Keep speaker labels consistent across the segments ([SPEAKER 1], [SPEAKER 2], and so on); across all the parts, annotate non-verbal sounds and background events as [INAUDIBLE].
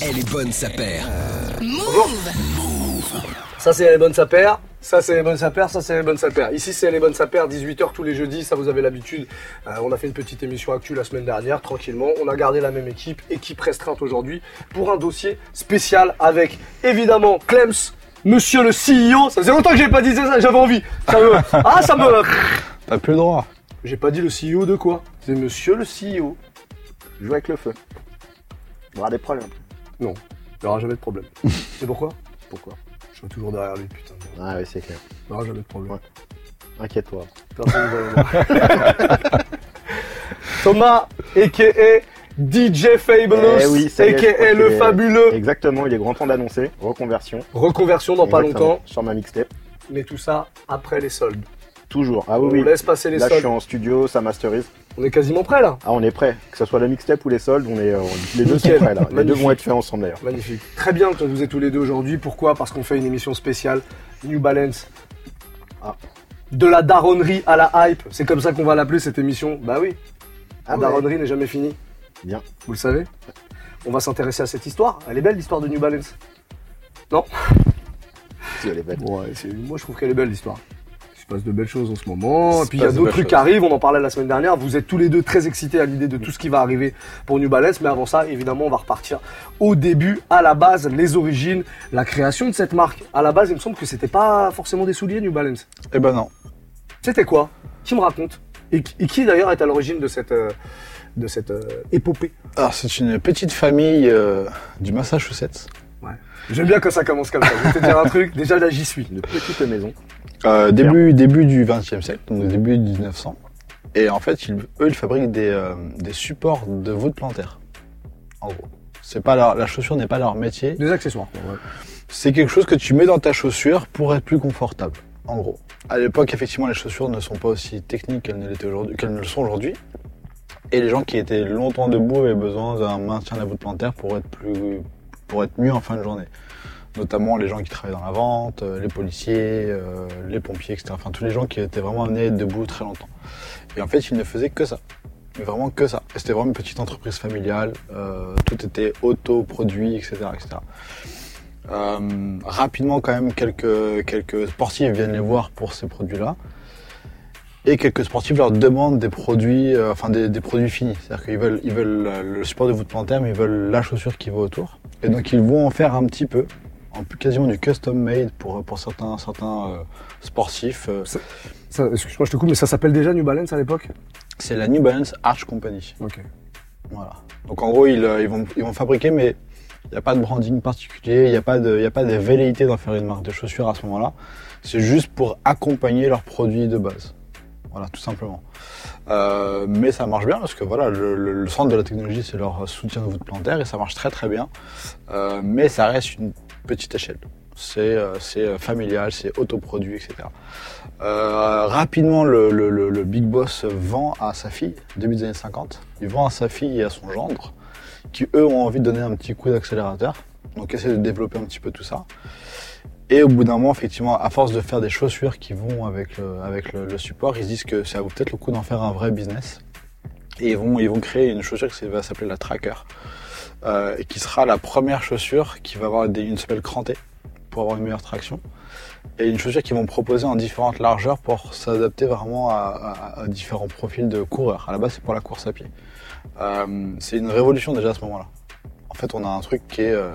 [SPEAKER 1] Elle est bonne sa paire.
[SPEAKER 2] Ça c'est les bonnes sapères, ça c'est les bonnes sapères, ça c'est les bonnes sapères. Ici c'est les bonnes sapères, 18h tous les jeudis, ça vous avez l'habitude. Euh, on a fait une petite émission actuelle la semaine dernière, tranquillement. On a gardé la même équipe, équipe restreinte aujourd'hui, pour un dossier spécial avec évidemment Clems, monsieur le CEO. Ça faisait longtemps que j'ai pas dit ça, j'avais envie. Ça me... [LAUGHS] Ah ça me...
[SPEAKER 3] T'as plus le droit.
[SPEAKER 2] J'ai pas dit le CEO de quoi? C'est monsieur le CEO.
[SPEAKER 4] Joue avec le feu. Il y aura des problèmes.
[SPEAKER 2] Non, il n'y aura jamais de problème. [LAUGHS] C'est pourquoi?
[SPEAKER 4] Pourquoi?
[SPEAKER 2] Je suis toujours derrière lui, putain.
[SPEAKER 4] Ah oui, c'est clair.
[SPEAKER 2] Il n'y aura jamais de problème.
[SPEAKER 4] Ouais. Inquiète-toi.
[SPEAKER 2] Personne ne. [LAUGHS] Thomas, a.k.a. DJ Fabulous,
[SPEAKER 4] Eh oui, est,
[SPEAKER 2] a.k.a. le
[SPEAKER 4] est-
[SPEAKER 2] fabuleux.
[SPEAKER 4] Exactement, il est grand temps d'annoncer. Reconversion.
[SPEAKER 2] Reconversion dans pas longtemps,
[SPEAKER 4] Sur ma mixtape.
[SPEAKER 2] mais tout ça après les soldes.
[SPEAKER 4] Toujours. Ah oui,
[SPEAKER 2] On
[SPEAKER 4] oui.
[SPEAKER 2] laisse passer les
[SPEAKER 4] Là, je
[SPEAKER 2] soldes.
[SPEAKER 4] suis en studio, ça masterise.
[SPEAKER 2] On est quasiment prêt là.
[SPEAKER 4] Ah, on est prêt. Que ce soit la mixtape ou les soldes, on est, euh, les deux sont prêts là. Les deux vont être faits ensemble d'ailleurs.
[SPEAKER 2] Magnifique. Très bien que vous êtes tous les deux aujourd'hui. Pourquoi? Parce qu'on fait une émission spéciale New Balance. Ah. De la daronnerie à la hype. C'est comme ça qu'on va l'appeler cette émission. Bah oui. La
[SPEAKER 4] Ah ouais.
[SPEAKER 2] daronnerie n'est jamais finie.
[SPEAKER 4] Bien.
[SPEAKER 2] Vous le savez On va s'intéresser à cette histoire. Elle est belle l'histoire de New Balance. Non?
[SPEAKER 4] Si, elle est belle.
[SPEAKER 2] Ouais, moi je trouve qu'elle est belle l'histoire. Il se passe de belles choses en ce moment. Et puis il y a d'autres trucs qui arrivent. On en parlait la semaine dernière. Vous êtes tous les deux très excités à l'idée de tout ce qui va arriver pour New Balance. Mais avant ça, évidemment, on va repartir au début, à la base, les origines, la création de cette marque. À la base, il me semble que c'était pas forcément des souliers New Balance.
[SPEAKER 3] Eh ben non.
[SPEAKER 2] C'était quoi? Qui me raconte? Et, et qui d'ailleurs est à l'origine de cette, euh, de cette euh, épopée?
[SPEAKER 3] Alors c'est une petite famille euh, du Massachusetts.
[SPEAKER 2] J'aime bien quand ça commence comme ça. Je vais te dire un truc. Déjà là, j'y suis.
[SPEAKER 4] Une petite maison.
[SPEAKER 3] Euh, début, début du 20e siècle, donc début du 1900. Et en fait, ils, eux, ils fabriquent des, euh, des supports de voûte plantaire. En gros. C'est pas leur, la chaussure n'est pas leur métier.
[SPEAKER 2] Des accessoires. ouais.
[SPEAKER 3] C'est quelque chose que tu mets dans ta chaussure pour être plus confortable. En gros. À l'époque, effectivement, les chaussures ne sont pas aussi techniques qu'elles ne, l'étaient aujourd'hui- qu'elles ne le sont aujourd'hui. Et les gens qui étaient longtemps debout avaient besoin d'un maintien de la voûte plantaire pour être plus, pour être mieux en fin de journée. Notamment les gens qui travaillaient dans la vente, euh, les policiers, euh, les pompiers, etc. Enfin, tous les gens qui étaient vraiment amenés à être debout très longtemps. Et en fait, ils ne faisaient que ça. Mais vraiment que ça. C'était vraiment une petite entreprise familiale. euh, tout était auto-produit, etc., etc. Rapidement, quand même, quelques, quelques sportifs viennent les voir pour ces produits-là. Et quelques sportifs leur demandent des produits, enfin des, produits finis. C'est-à-dire qu'ils veulent, ils veulent le support de voûte plantaire, mais ils veulent la chaussure qui va autour. Et donc ils vont en faire un petit peu, en quasiment du custom made pour, pour certains, certains euh, sportifs. euh.
[SPEAKER 2] Ça, Excuse-moi, je te coupe, mais ça s'appelle déjà New Balance à l'époque?
[SPEAKER 3] C'est la New Balance Arch Company.
[SPEAKER 2] Ok.
[SPEAKER 3] Voilà. Donc en gros, ils, euh, ils, vont, ils vont fabriquer, mais il n'y a pas de branding particulier, il n'y a pas de, y a pas de velléité d'en faire une marque de chaussures à ce moment-là. C'est juste pour accompagner leurs produits de base. Voilà, tout simplement. Euh, mais ça marche bien parce que voilà, le, centre de la technologie, c'est leur soutien de voûte plantaire et ça marche très très bien. Euh, mais ça reste une petite échelle. C'est euh, familial, c'est autoproduit, etc. Rapidement, le big boss vend à sa fille, début des années 50. Il vend à sa fille et à son gendre, qui eux ont envie de donner un petit coup d'accélérateur. Donc essayer de développer un petit peu tout ça. Et au bout d'un moment, effectivement, à force de faire des chaussures qui vont avec le, avec le, support, ils se disent que ça vaut peut-être le coup d'en faire un vrai business. Et ils vont, ils vont créer une chaussure qui va s'appeler la Tracker, euh, et qui sera la première chaussure qui va avoir une semelle crantée pour avoir une meilleure traction. Et une chaussure qu'ils vont proposer en différentes largeurs pour s'adapter vraiment à, à- à différents profils de coureurs. À la base, c'est pour la course à pied. Euh, c'est une révolution déjà à ce moment-là. En fait, on a un truc qui est euh,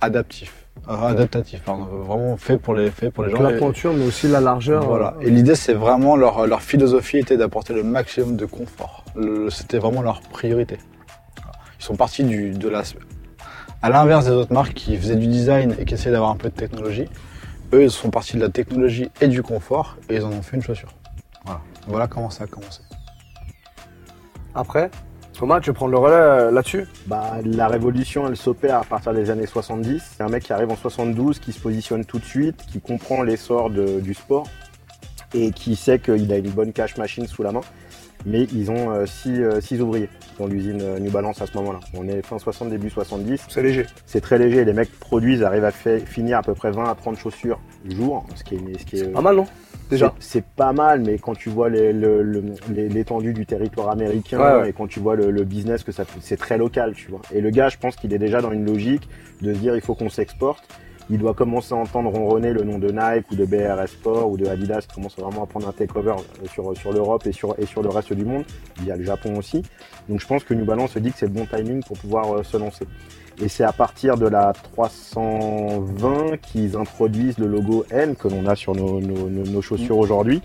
[SPEAKER 3] adaptif, Euh, adaptatif, pardon, vraiment fait pour les, fait pour les gens.
[SPEAKER 2] La pointure, mais aussi la largeur.
[SPEAKER 3] voilà.
[SPEAKER 2] euh,
[SPEAKER 3] Et l'idée, c'est vraiment leur, leur philosophie était d'apporter le maximum de confort. C'était vraiment leur priorité. Ils sont partis du, de la, à l'inverse des autres marques qui faisaient du design et qui essayaient d'avoir un peu de technologie. Eux, ils sont partis de la technologie et du confort et ils en ont fait une chaussure. Voilà. Voilà comment ça a commencé.
[SPEAKER 2] Après, Thomas, tu veux prendre le relais euh, là-dessus?
[SPEAKER 4] Bah, la révolution, elle s'opère à partir des années 70. C'est un mec qui arrive en 72, qui se positionne tout de suite, qui comprend l'essor du sport et qui sait qu'il a une bonne cash machine sous la main. Mais ils ont euh, six, euh, six ouvriers dans l'usine euh, New Balance à ce moment-là. On est fin 60, début 70.
[SPEAKER 2] C'est léger.
[SPEAKER 4] C'est très léger. Les mecs produisent, arrivent à fait- finir à peu près 20 à 30 chaussures jour, ce qui est, ce qui est
[SPEAKER 2] Pas mal, non? Déjà.
[SPEAKER 4] C'est- pas mal, mais quand tu vois l'étendue du territoire américain
[SPEAKER 2] Ouais, ouais.
[SPEAKER 4] et quand tu vois le, le business que ça fait, c'est très local, tu vois. Et le gars, je pense qu'il est déjà dans une logique de se dire il faut qu'on s'exporte. Il doit commencer à entendre ronronner le nom de Nike ou de BRS Sport ou de Adidas qui commence vraiment à prendre un takeover euh, sur, sur l'Europe et sur, et sur le reste du monde. Il y a le Japon aussi. Donc je pense que New Balance se dit que c'est le bon timing pour pouvoir euh, se lancer. Et c'est à partir de la 320 qu'ils introduisent le logo N que l'on a sur nos, nos- nos- nos chaussures aujourd'hui.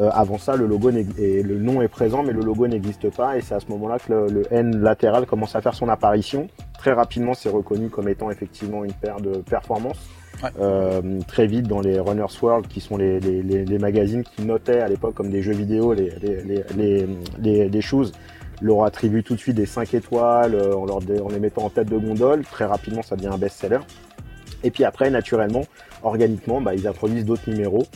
[SPEAKER 4] Euh, avant ça, le logo et le nom est présent, mais le logo n'existe pas. Et c'est à ce moment-là que le, le N latéral commence à faire son apparition. Très rapidement, c'est reconnu comme étant effectivement une paire de performance.
[SPEAKER 3] Ouais.
[SPEAKER 4] Euh, très vite dans les Runners World, qui sont les, les- les- les magazines qui notaient à l'époque comme des jeux vidéo les, les, les, les, les- les choses, leur attribuent tout de suite des 5 étoiles euh, en les mettant en tête de gondole. Très rapidement, ça devient un best-seller. Et puis après, naturellement, organiquement, bah, ils introduisent d'autres numéros.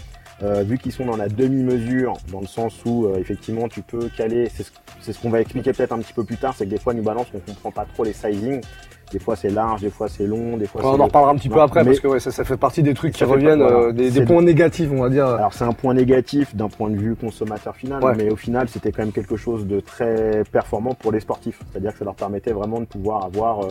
[SPEAKER 4] Euh, vu qu'ils sont dans la demi-mesure, dans le sens où euh, effectivement tu peux caler, c'est ce, ce qu'on va expliquer peut-être un petit peu plus tard, c'est que des fois New Balance on comprend pas trop les sizing, des fois c'est large, des fois c'est long, des fois
[SPEAKER 2] on
[SPEAKER 4] c'est
[SPEAKER 2] en reparlera un petit peu après
[SPEAKER 4] mais-
[SPEAKER 2] parce que ouais, ça, ça fait partie des trucs qui reviennent,
[SPEAKER 4] pas- voilà.
[SPEAKER 2] euh, des, des points négatifs, on va dire.
[SPEAKER 4] Alors c'est un point négatif d'un point de vue consommateur final,
[SPEAKER 2] Ouais.
[SPEAKER 4] mais au final c'était quand même quelque chose de très performant pour les sportifs. C'est-à-dire que ça leur permettait vraiment de pouvoir avoir euh,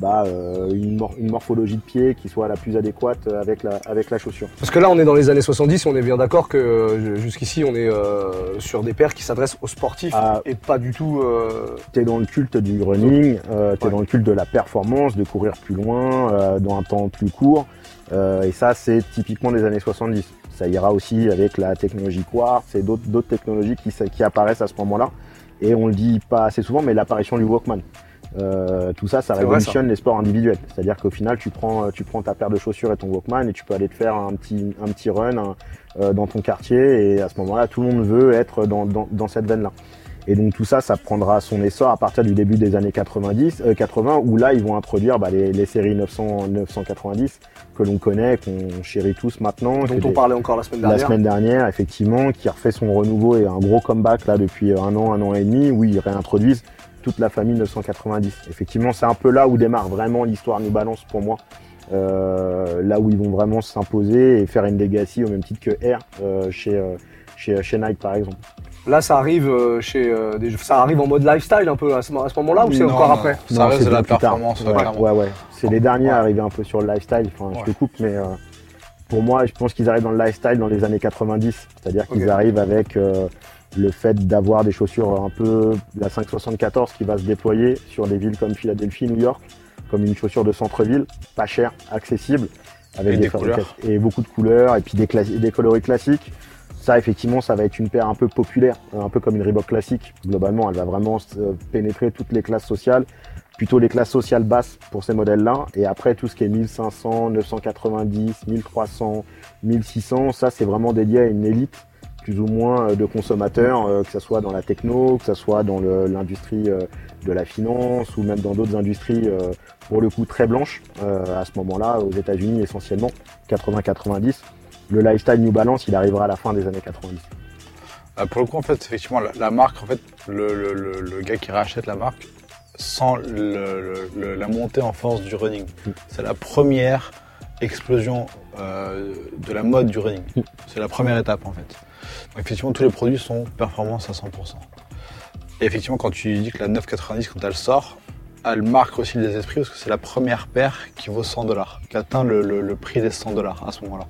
[SPEAKER 4] bah, euh, une, mor- une morphologie de pied qui soit la plus adéquate avec la, avec la chaussure.
[SPEAKER 2] Parce que là, on est dans les années 70, on est bien d'accord que euh, jusqu'ici, on est euh, sur des paires qui s'adressent aux sportifs
[SPEAKER 4] Ah.
[SPEAKER 2] et pas du tout. euh,
[SPEAKER 4] T'es dans le culte du running, euh, t'es
[SPEAKER 2] Ouais.
[SPEAKER 4] dans le culte de la performance, de courir plus loin, euh, dans un temps plus court. Euh, et ça, c'est typiquement des années 70. Ça ira aussi avec la technologie Quartz et d'autres technologies qui, qui apparaissent à ce moment-là. Et on le dit pas assez souvent, mais l'apparition du Walkman. Euh, tout ça, ça
[SPEAKER 2] vrai,
[SPEAKER 4] révolutionne les sports individuels. C'est-à-dire qu'au final, tu prends, tu prends ta paire de chaussures et ton Walkman et tu peux aller te faire un petit, un petit run un- euh, dans ton quartier. Et à ce moment-là, tout le monde veut être dans, dans, dans cette veine-là. Et donc tout ça, ça prendra son essor à partir du début des années 90, euh, 80, où là, ils vont introduire bah, les, les séries 900, 990 que l'on connaît, qu'on chérit tous maintenant.
[SPEAKER 2] dont on
[SPEAKER 4] des-
[SPEAKER 2] parlait encore la semaine
[SPEAKER 4] la
[SPEAKER 2] dernière.
[SPEAKER 4] semaine dernière, effectivement, qui refait son renouveau et un gros comeback là depuis un an, un an et demi, où ils réintroduisent toute la famille 990. Effectivement, c'est un peu là où démarre vraiment l'histoire New Balance pour moi. Euh, là où ils vont vraiment s'imposer et faire une legacy au même titre que Air euh, chez, euh, chez, chez Nike par exemple.
[SPEAKER 2] Là, ça arrive chez euh, des, ça arrive en mode lifestyle un peu à ce, à ce moment-là ou c'est encore
[SPEAKER 3] non,
[SPEAKER 2] après?
[SPEAKER 3] Ça
[SPEAKER 4] Non,
[SPEAKER 3] reste
[SPEAKER 4] c'est
[SPEAKER 3] de la
[SPEAKER 4] bien plus tard.
[SPEAKER 3] performance,
[SPEAKER 4] Ouais, ouais, ouais. C'est les derniers
[SPEAKER 3] Ouais.
[SPEAKER 4] à arriver un peu sur le lifestyle. Enfin, je te coupe, mais euh, pour moi, je pense qu'ils arrivent dans le lifestyle dans les années 90. C'est-à-dire qu'ils arrivent avec euh, le fait d'avoir des chaussures un peu la 574 qui va se déployer sur des villes comme Philadelphie, New York, comme une chaussure de centre-ville, pas chère, accessible, avec
[SPEAKER 3] Et des couleurs.
[SPEAKER 4] et beaucoup de couleurs et puis des, classi- des coloris classiques. Ça, effectivement, ça va être une paire un peu populaire, un peu comme une Reebok classique. Globalement, elle va vraiment euh, pénétrer toutes les classes sociales, plutôt les classes sociales basses pour ces modèles-là. Et après, tout ce qui est 1500, 990, 1300, 1600, ça, c'est vraiment dédié à une élite plus ou moins euh, de consommateurs, euh, que ce soit dans la techno, que ce soit dans l'industrie euh, de la finance ou même dans d'autres industries, pour le coup, très blanches, à ce moment-là, aux États-Unis essentiellement, 80-90. Le lifestyle New Balance, il arrivera à la fin des années 90.
[SPEAKER 3] Euh, pour le coup, en fait, effectivement, la, marque, en fait, le, gars qui rachète la marque le- la montée en force du running. C'est la première explosion de la mode du running. C'est la première étape, en fait. Effectivement, tous les produits sont performance à 100%. Et effectivement, quand tu dis que la 990, quand elle sort, elle marque aussi les esprits parce que c'est la première paire qui vaut 100 dollars, qui atteint le, le- le prix des 100 dollars à ce moment-là.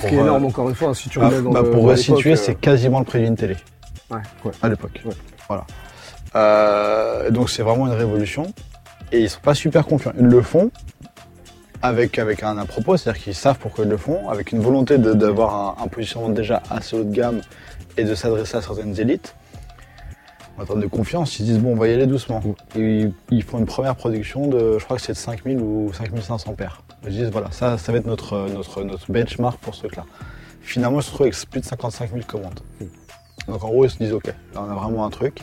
[SPEAKER 2] Ce qui est
[SPEAKER 3] euh,
[SPEAKER 2] énorme encore une fois, si tu
[SPEAKER 3] bah,
[SPEAKER 2] dans
[SPEAKER 3] bah,
[SPEAKER 2] le-
[SPEAKER 3] pour
[SPEAKER 2] dans
[SPEAKER 3] resituer, c'est
[SPEAKER 2] euh,
[SPEAKER 3] quasiment le prix d'une télé.
[SPEAKER 2] Ouais.
[SPEAKER 4] Ouais.
[SPEAKER 3] À l'époque.
[SPEAKER 4] Ouais.
[SPEAKER 3] Voilà. Euh, donc c'est vraiment une révolution. Et ils sont pas super confiants. Ils le font avec, avec un à propos, c'est-à-dire qu'ils savent pourquoi ils le font, avec une volonté d'avoir un, positionnement déjà assez haut de gamme et de s'adresser à certaines élites. En termes de confiance, ils se disent bon, on va y aller doucement. Ils, font une première production de, je crois que c'est de 5000 ou 5500 paires. Ils se disent voilà, ça, ça va être notre, notre, notre benchmark pour ce truc-là. Finalement, ils se retrouvent avec plus de 55 000 commandes. Donc en gros, ils se disent ok, là on a vraiment un truc.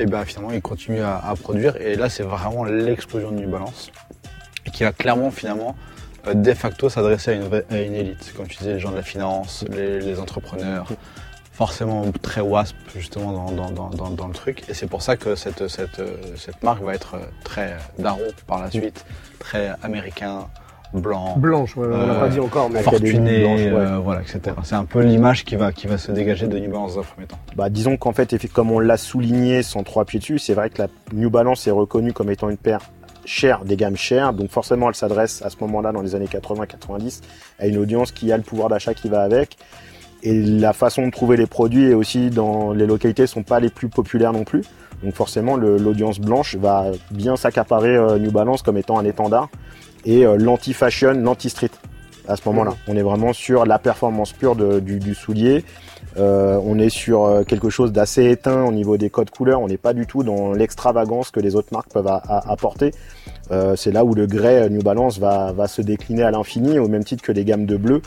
[SPEAKER 3] Et ben finalement, ils continuent à, à produire. Et là, c'est vraiment l'explosion de New Balance. Et qui va clairement, finalement, euh, de facto s'adresser à une, vraie- à une élite. Comme tu disais, les gens de la finance, les, les entrepreneurs, forcément très wasp justement dans, dans, dans, dans, dans le truc. Et c'est pour ça que cette, cette, euh, cette marque va être euh, très daron par la suite, très américain, blanc,
[SPEAKER 2] Blanche, ouais, on l'a
[SPEAKER 3] Euh,
[SPEAKER 2] pas dit encore, mais
[SPEAKER 3] fortuné,
[SPEAKER 4] blanche, ouais.
[SPEAKER 3] euh, voilà, etc. C'est un peu l'image qui va, qui va se dégager de New Balance dans un premier temps.
[SPEAKER 4] Bah, disons qu'en fait, comme on l'a souligné sans trois pieds dessus, c'est vrai que la New Balance est reconnue comme étant une paire chère, des gammes chères, donc forcément elle s'adresse à ce moment-là, dans les années 80-90, à une audience qui a le pouvoir d'achat qui va avec. Et la façon de trouver les produits et aussi dans les localités sont pas les plus populaires non plus. Donc forcément, l'audience blanche va bien s'accaparer euh, New Balance comme étant un étendard et euh, l'anti-fashion, l'anti-street à ce moment-là. On est vraiment sur la performance pure de- du, du soulier. Euh, on est sur euh, quelque chose d'assez éteint au niveau des codes couleurs. On n'est pas du tout dans l'extravagance que les autres marques peuvent apporter. Euh, c'est là où le euh, New Balance va, se décliner à l'infini, au même titre que les gammes de bleu.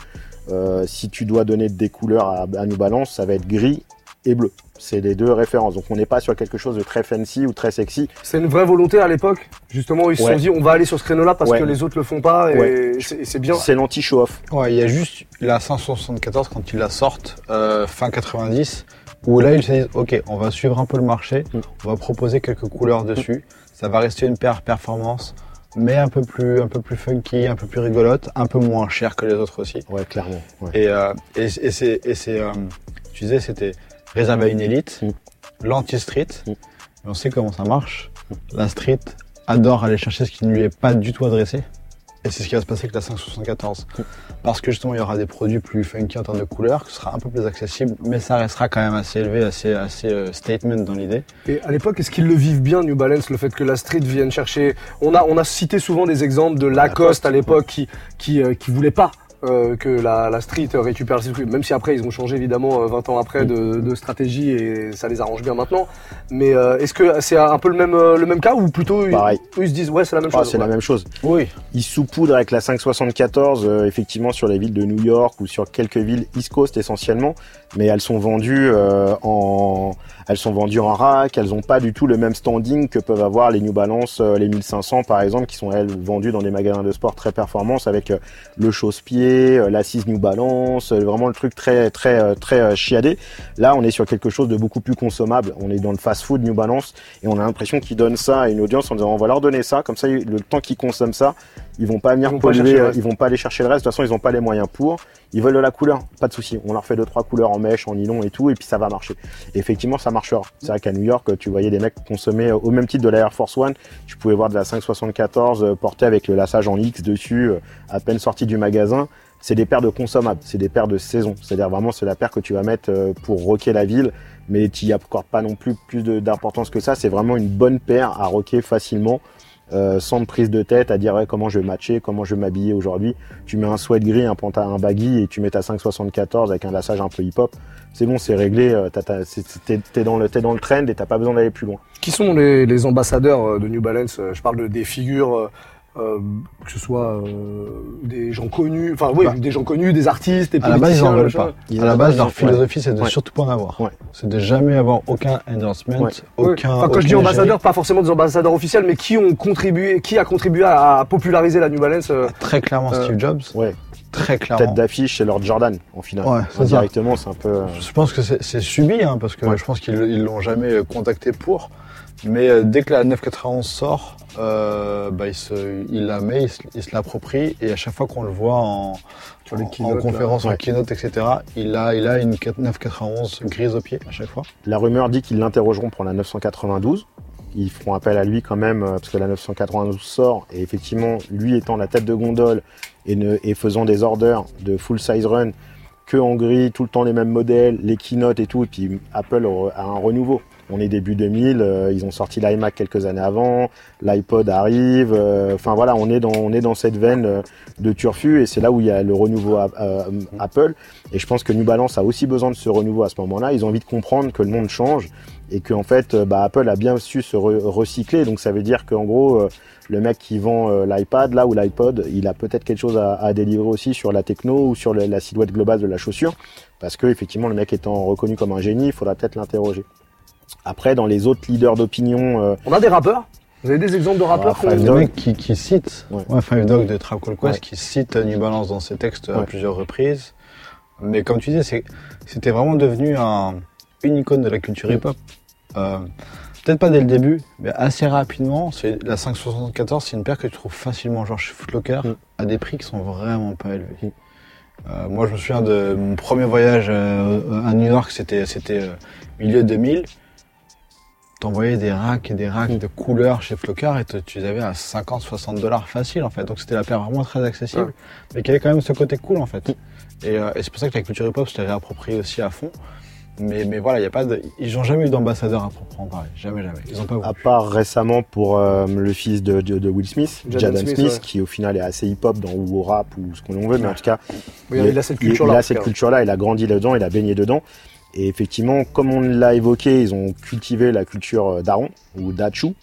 [SPEAKER 4] Si tu dois donner des couleurs à New Balance, ça va être gris et bleu. C'est les deux références. Donc on n'est pas sur quelque chose de très fancy ou très sexy.
[SPEAKER 2] c'est une vraie volonté à l'époque. Justement, ils se
[SPEAKER 4] Ouais.
[SPEAKER 2] sont dit, on va aller sur ce créneau-là parce
[SPEAKER 4] Ouais.
[SPEAKER 2] que les autres le font pas et
[SPEAKER 4] Ouais.
[SPEAKER 2] c'est bien.
[SPEAKER 4] C'est l'anti-show-off.
[SPEAKER 3] Ouais, il y a juste la 574 quand ils la sortent euh, fin 90 où là ils se disent ok on va suivre un peu le marché,
[SPEAKER 4] Mm.
[SPEAKER 3] on va proposer quelques couleurs dessus, ça va rester une paire performance mais un peu plus un peu plus funky, un peu plus rigolote, un peu moins cher que les autres aussi.
[SPEAKER 4] Ouais, clairement. Ouais.
[SPEAKER 3] Et, euh, et, et c'est et c'est euh, tu disais c'était réservé à une élite,
[SPEAKER 4] Mm.
[SPEAKER 3] l'anti-street,
[SPEAKER 4] Mm.
[SPEAKER 3] on sait comment ça marche. La street adore aller chercher ce qui ne lui est pas du tout adressé. Et c'est ce qui va se passer avec la 574. Parce que justement, il y aura des produits plus funky en termes de couleurs, qui sera un peu plus accessible, mais ça restera quand même assez élevé, assez, assez euh, statement dans l'idée.
[SPEAKER 2] Et à l'époque, est-ce qu'ils le vivent bien, New Balance, le fait que la street vienne chercher? On a, on a cité souvent des exemples de Lacoste à l'époque qui, qui, euh, qui voulait pas. Euh, que la, la street récupère le circuit, même si après ils ont changé évidemment euh, 20 ans après de, de stratégie et ça les arrange bien maintenant. Mais euh, est-ce que c'est un peu le même, euh, le même cas ou plutôt ils,
[SPEAKER 4] Pareil.
[SPEAKER 2] eux, ils se disent ouais c'est la même
[SPEAKER 4] Ah,
[SPEAKER 2] chose
[SPEAKER 4] c'est la même chose.
[SPEAKER 3] Oui.
[SPEAKER 4] Ils saupoudrent avec la 574 euh, effectivement sur les villes de New York ou sur quelques villes East Coast essentiellement, mais elles sont vendues euh, en elles sont vendues en rack, elles ont pas du tout le même standing que peuvent avoir les New Balance euh, les 1500 par exemple qui sont elles vendues dans des magasins de sport très performance avec euh, le chausse-pied, euh, l'assise New Balance, euh, vraiment le truc très très euh, très chiadé. Là, on est sur quelque chose de beaucoup plus consommable. On est dans le fast-food New Balance et on a l'impression qu'ils donnent ça à une audience en disant on va leur donner ça, comme ça le temps qu'ils consomment ça, ils vont pas venir
[SPEAKER 2] Ils vont
[SPEAKER 4] polluer, ils vont pas aller chercher le reste. De toute façon, ils ont pas les moyens pour. Ils veulent de la couleur, pas de souci. On leur fait deux trois couleurs en mèche, en nylon et tout, et puis ça va marcher. Et effectivement, ça marchera. C'est vrai qu'à New York, tu voyais des mecs consommer au même titre de la Air Force One. Tu pouvais voir de la 574 euh, portée avec le lassage en X dessus, à peine sortie du magasin. C'est des paires de consommables, c'est des paires de saison. C'est-à-dire vraiment, c'est la paire que tu vas mettre euh, pour rocker la ville, mais tu y accordes pas non plus plus d'importance que ça. C'est vraiment une bonne paire à rocker facilement. euh, sans prise de tête à dire ouais, comment je vais matcher, comment je vais m'habiller aujourd'hui. Tu mets un sweat gris, un pantalon, un baggy et tu mets ta 574 avec un lassage un peu hip-hop. C'est bon, c'est réglé. euh, T'es dans le t'es dans le trend et t'as pas besoin d'aller plus loin.
[SPEAKER 2] Qui sont les, les ambassadeurs euh, de New Balance? Je parle de, des figures, euh, que ce soit euh, des gens connus, enfin oui,
[SPEAKER 3] Bah.
[SPEAKER 2] des gens connus, des artistes, des
[SPEAKER 3] À la base, ils
[SPEAKER 2] politiciens.
[SPEAKER 3] en veulent pas.
[SPEAKER 4] Ils
[SPEAKER 3] à la base, leur philosophie, c'est de
[SPEAKER 4] Ouais.
[SPEAKER 3] surtout pas en avoir.
[SPEAKER 4] Ouais.
[SPEAKER 3] C'est de jamais avoir aucun endorsement, aucun.
[SPEAKER 2] Enfin, quand je dis
[SPEAKER 3] aucun
[SPEAKER 2] ambassadeurs, pas forcément des ambassadeurs officiels, mais qui ont contribué, qui a contribué à, à populariser la New Balance. euh.
[SPEAKER 3] Très clairement,
[SPEAKER 2] Euh,
[SPEAKER 3] Steve Jobs.
[SPEAKER 4] Ouais.
[SPEAKER 3] Très clairement.
[SPEAKER 4] Tête d'affiche, c'est leur Jordan en finale.
[SPEAKER 3] Ouais.
[SPEAKER 4] Directement, c'est un peu. euh,
[SPEAKER 3] Je pense que c'est subi, hein, parce que
[SPEAKER 4] Ouais.
[SPEAKER 3] je pense qu'ils ils l'ont jamais contacté pour. Mais euh, dès que la 991 sort, euh, bah, il, se, il la met, il se, il se l'approprie, et à chaque fois qu'on le voit en,
[SPEAKER 2] les
[SPEAKER 3] conférence,
[SPEAKER 4] là.
[SPEAKER 3] en keynote, etc., il a, il a une 991 grise au pied à chaque fois.
[SPEAKER 4] La rumeur dit qu'ils l'interrogeront pour la 992. Ils feront appel à lui quand même, euh, parce que la 992 sort, et effectivement, lui étant la tête de gondole et, ne, et faisant des orders de full size run, que en gris, tout le temps les mêmes modèles, les keynotes et tout, et puis Apple a un renouveau. On est début 2000, euh, ils ont sorti l'iMac quelques années avant, l'iPod arrive, euh, enfin voilà, on est dans on est dans cette veine euh, de turfu et c'est là où il y a le renouveau à- euh, Apple et je pense que New Balance a aussi besoin de ce renouveau à ce moment-là. Ils ont envie de comprendre que le monde change et que en fait, bah, Apple a bien su se re- recycler. Donc ça veut dire qu'en gros, le mec qui vend l'iPad là ou l'iPod, il a peut-être quelque chose à, délivrer aussi sur la techno ou sur la silhouette globale de la chaussure, parce que effectivement, le mec étant reconnu comme un génie, il faudra peut-être l'interroger. Après, dans les autres leaders d'opinion, euh,
[SPEAKER 2] On a des rappeurs. Vous avez des exemples de rappeurs qu'on-
[SPEAKER 3] Five
[SPEAKER 4] Dog.
[SPEAKER 3] Dog qui, qui cite,
[SPEAKER 4] Ouais.
[SPEAKER 3] ouais. Five Dog de Trap Call Quest
[SPEAKER 4] Ouais.
[SPEAKER 3] qui cite New Balance dans ses textes à
[SPEAKER 4] Ouais.
[SPEAKER 3] plusieurs reprises. Mais comme tu disais, c'est- c'était vraiment devenu un, une icône de la culture hip-hop. Euh, peut-être pas dès le début, mais assez rapidement, c'est la 574, c'est une paire que tu trouves facilement, genre chez Footlocker,
[SPEAKER 4] Mm.
[SPEAKER 3] à des prix qui sont vraiment pas élevés. Euh, moi, je me souviens de mon premier voyage euh, à New York, c'était c'était euh, milieu 2000. T'envoyais des racks et des racks
[SPEAKER 4] Mm.
[SPEAKER 3] de couleurs chez Flocker et te- tu les avais à 50-60 dollars facile en fait. Donc c'était la paire vraiment très accessible,
[SPEAKER 2] Ouais.
[SPEAKER 3] mais qui avait quand même ce côté cool en fait. Et, euh, et c'est pour ça que la culture hip-hop, je l'ai réapproprié aussi à fond. Mais, mais voilà, il y a pas de, ils n'ont jamais eu d'ambassadeur à proprement parler. Jamais, jamais. Ils ont pas voulu.
[SPEAKER 4] À part récemment pour euh, le fils de, de, de Will Smith,
[SPEAKER 2] Jaden Smith,
[SPEAKER 4] Smith,
[SPEAKER 2] ouais.
[SPEAKER 4] qui au final est assez hip-hop dans ou au rap ou ce qu'on veut, mais en tout cas,
[SPEAKER 2] Oui, il a cette
[SPEAKER 4] il-
[SPEAKER 2] culture-là.
[SPEAKER 4] Il
[SPEAKER 2] en
[SPEAKER 4] a cette culture-là, il a grandi dedans, il a baigné dedans. Et effectivement, comme on l'a évoqué, ils ont cultivé la culture euh, d'Aaron ou d'Achu,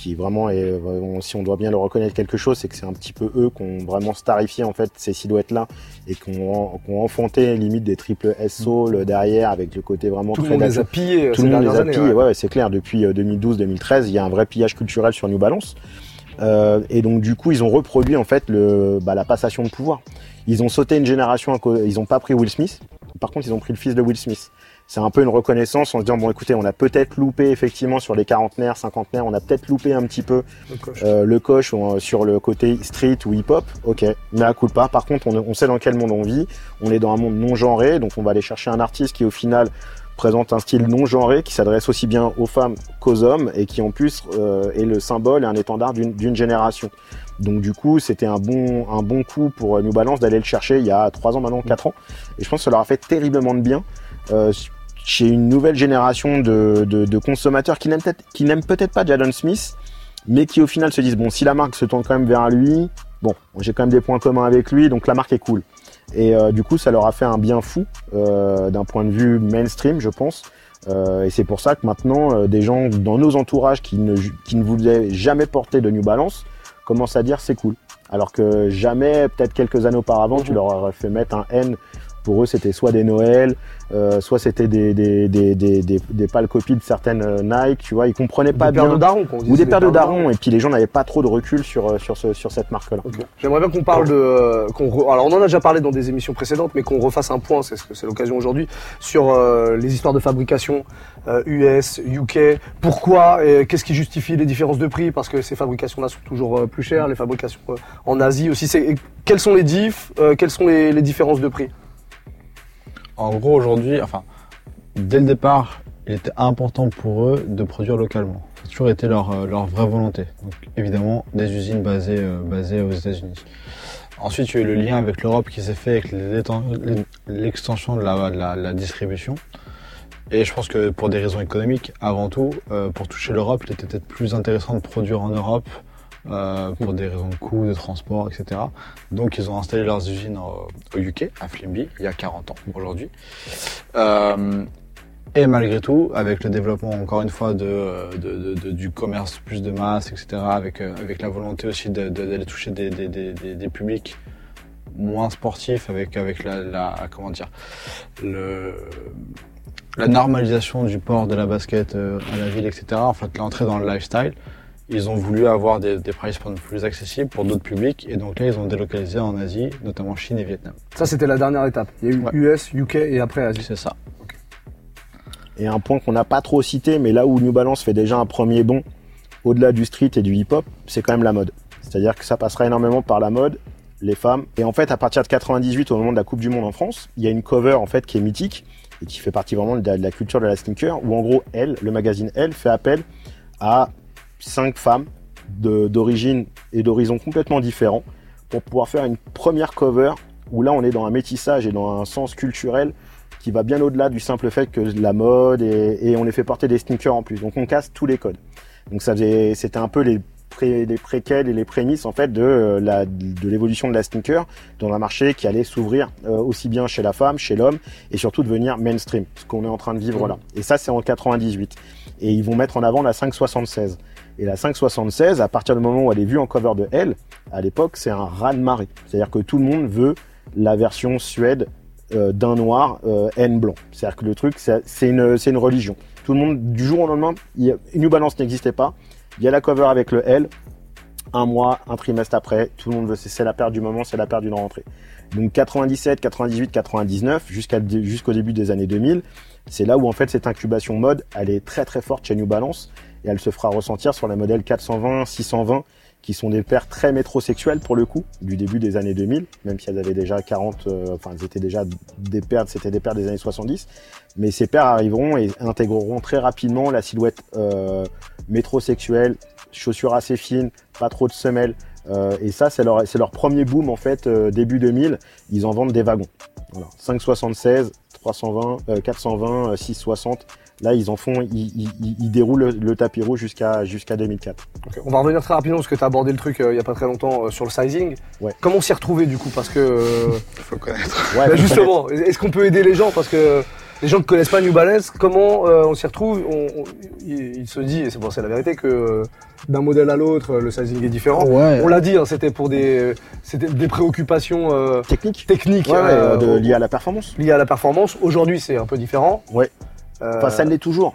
[SPEAKER 4] qui vraiment est, si on doit bien le reconnaître quelque chose, c'est que c'est un petit peu eux qui ont vraiment starifié en fait ces silhouettes-là et qui ont, qui ont enfanté limite des triple S soul derrière avec le côté vraiment
[SPEAKER 2] Tout le
[SPEAKER 4] très
[SPEAKER 2] monde les a pillés euh,
[SPEAKER 4] Tout le monde les a pillés,
[SPEAKER 2] ouais.
[SPEAKER 4] c'est clair. Depuis euh, 2012-2013, il y a un vrai pillage culturel sur New Balance. Euh, et donc du coup, ils ont reproduit en fait le, bah, la passation de pouvoir. Ils ont sauté une génération, ils ont pas pris Will Smith. Par contre, ils ont pris le fils de Will Smith. C'est un peu une reconnaissance en se disant bon, écoutez, on a peut-être loupé effectivement sur les quarantenaires, cinquantenaires, on a peut-être loupé un petit peu
[SPEAKER 2] Donc, euh,
[SPEAKER 4] euh, le coche euh, sur le côté street ou hip-hop, ok, mais à coup de pas. Par contre, on, on sait dans quel monde on vit. On est dans un monde non genré, donc on va aller chercher un artiste qui au final présente un style non genré, qui s'adresse aussi bien aux femmes qu'aux hommes et qui en plus euh, est le symbole et un étendard d'une d'une génération. Donc du coup, c'était un bon un bon coup pour euh, New Balance d'aller le chercher il y a trois ans maintenant, quatre ans, et je pense que ça leur a fait terriblement de bien. Euh, chez une nouvelle génération de, de, de consommateurs qui n'aiment peut-être qui n'aiment peut-être pas Jadon Smith, mais qui au final se disent bon si la marque se tourne quand même vers lui, bon j'ai quand même des points communs avec lui, donc la marque est cool. Et euh, du coup ça leur a fait un bien fou euh, d'un point de vue mainstream je pense. Euh, et c'est pour ça que maintenant des gens dans nos entourages qui ne qui ne voulaient jamais porter de New Balance commencent à dire c'est cool. Alors que jamais peut-être quelques années auparavant tu leur aurais fait mettre un N. Pour eux c'était soit des Noël, euh, soit c'était des des, des, des, des, des pâles copies de certaines euh, Nike, tu vois, ils comprenaient pas
[SPEAKER 2] des paires de darons, quoi,
[SPEAKER 4] ou des paires de
[SPEAKER 2] darons.
[SPEAKER 4] darons, et puis les gens n'avaient pas trop de recul sur, euh, sur, ce, sur cette marque-là.
[SPEAKER 2] J'aimerais bien qu'on parle de, euh, qu'on re- alors on en a déjà parlé dans des émissions précédentes, mais qu'on refasse un point, c'est c'est l'occasion aujourd'hui, sur euh, les histoires de fabrication US, UK. Pourquoi et qu'est-ce qui justifie les différences de prix? Parce que ces fabrications-là sont toujours plus chères, les fabrications en Asie aussi. C'est, quels sont les diffs Quelles sont les, les différences de prix?
[SPEAKER 3] En gros, aujourd'hui, enfin, dès le départ, il était important pour eux de produire localement. Ça a toujours été leur, euh, leur vraie volonté. Donc, évidemment, des usines basées, euh, basées aux États-Unis. Ensuite, il y a eu le lien avec l'Europe qui s'est fait avec l'extension de la, la distribution. Et je pense que pour des raisons économiques, avant tout, euh, pour toucher l'Europe, il était peut-être plus intéressant de produire en Europe euh, pour des raisons de coûts, de transport, etc. Donc ils ont installé leurs usines au, UK, à Flimby, il y a 40 ans aujourd'hui. Euh, et malgré tout, avec le développement encore une fois du commerce plus de masse, etc., avec, euh, avec la volonté aussi d'aller toucher des, publics moins sportifs, avec, la, comment dire, la normalisation du port de la basket à la ville, etc. En fait, l'entrée dans le lifestyle, ils ont voulu avoir des, des price points plus accessibles pour d'autres publics, et donc là, ils ont délocalisé en Asie, notamment Chine et Vietnam.
[SPEAKER 2] Ça, c'était la dernière étape. Il y a eu
[SPEAKER 3] Ouais.
[SPEAKER 2] US, UK et après Asie.
[SPEAKER 3] C'est ça.
[SPEAKER 4] Et un point qu'on n'a pas trop cité, mais là où New Balance fait déjà un premier bond, au-delà du street et du hip-hop, c'est quand même la mode. C'est-à-dire que ça passera énormément par la mode, les femmes. Et en fait, à partir de 98, au moment de la Coupe du Monde en France, il y a une cover en fait qui est mythique et qui fait partie vraiment de la, de la culture de la sneaker, où en gros, elle, le magazine Elle, fait appel à cinq femmes d'origine et d'horizons complètement différents pour pouvoir faire une première cover où là, on est dans un métissage et dans un sens culturel qui va bien au-delà du simple fait que de la mode et, et on les fait porter des sneakers en plus. Donc on casse tous les codes. Donc ça c'était un peu les pré, les préquels et les prémices en fait de euh, la de l'évolution de la sneaker dans un marché qui allait s'ouvrir euh, aussi bien chez la femme, chez l'homme et surtout devenir mainstream, ce qu'on est en train de vivre
[SPEAKER 2] Mhm.
[SPEAKER 4] là. Et ça c'est en 98. Et ils vont mettre en avant la 576. Et la 576, à partir du moment où elle est vue en cover de Elle, à l'époque, c'est un raz-de-marée. C'est-à-dire que tout le monde veut la version Suède euh, d'un noir euh, N blanc. C'est-à-dire que le truc, c'est une, une religion. Tout le monde, du jour au lendemain, il a- New Balance n'existait pas. Il y a la cover avec le L. Un mois, un trimestre après, tout le monde veut, c'est la paire du moment, c'est la paire d'une rentrée. Donc 97, 98, 99, jusqu'à jusqu'au début des années 2000, c'est là où en fait cette incubation mode, elle est très très forte chez New Balance et elle se fera ressentir sur la modèle 420, 620, qui sont des paires très métrosexuelles pour le coup, du début des années 2000, même si elles avaient déjà 40, euh, enfin elles étaient déjà des paires, c'était des paires des années 70. Mais ces paires arriveront et intégreront très rapidement la silhouette euh, métrosexuelle, chaussures assez fines, pas trop de semelles. Euh, et ça, c'est leur, c'est leur premier boom en fait, euh, début 2000. Ils en vendent des wagons. Voilà. 576, 320, euh, 420, euh, 660. Là, ils en font, ils, ils- ils- ils déroulent le, le tapis rouge jusqu'à jusqu'à 2004.
[SPEAKER 2] Ok, On va revenir très rapidement parce que tu as abordé le truc euh, il y a pas très longtemps euh, sur le sizing.
[SPEAKER 4] Ouais.
[SPEAKER 2] Comment on s'y retrouvé du coup? Parce que euh,
[SPEAKER 3] Faut connaître.
[SPEAKER 4] Ouais,
[SPEAKER 2] bah,
[SPEAKER 4] faut
[SPEAKER 2] justement, est-ce qu'on peut aider les gens? Parce que les gens ne connaissent pas New Balance, comment euh, on s'y retrouve? On, on- il, il se dit, et c'est bon, c'est la vérité, que euh, d'un modèle à l'autre, euh, le sizing est différent.
[SPEAKER 3] Ouais.
[SPEAKER 2] On l'a dit, hein, c'était pour des, c'était des préoccupations euh,
[SPEAKER 4] Technique.
[SPEAKER 2] techniques
[SPEAKER 4] Ouais,
[SPEAKER 2] euh,
[SPEAKER 4] de- liées à la performance.
[SPEAKER 2] liées à la performance. Aujourd'hui, c'est un peu différent.
[SPEAKER 4] Ouais.
[SPEAKER 2] Euh,
[SPEAKER 4] Enfin, ça l'est toujours.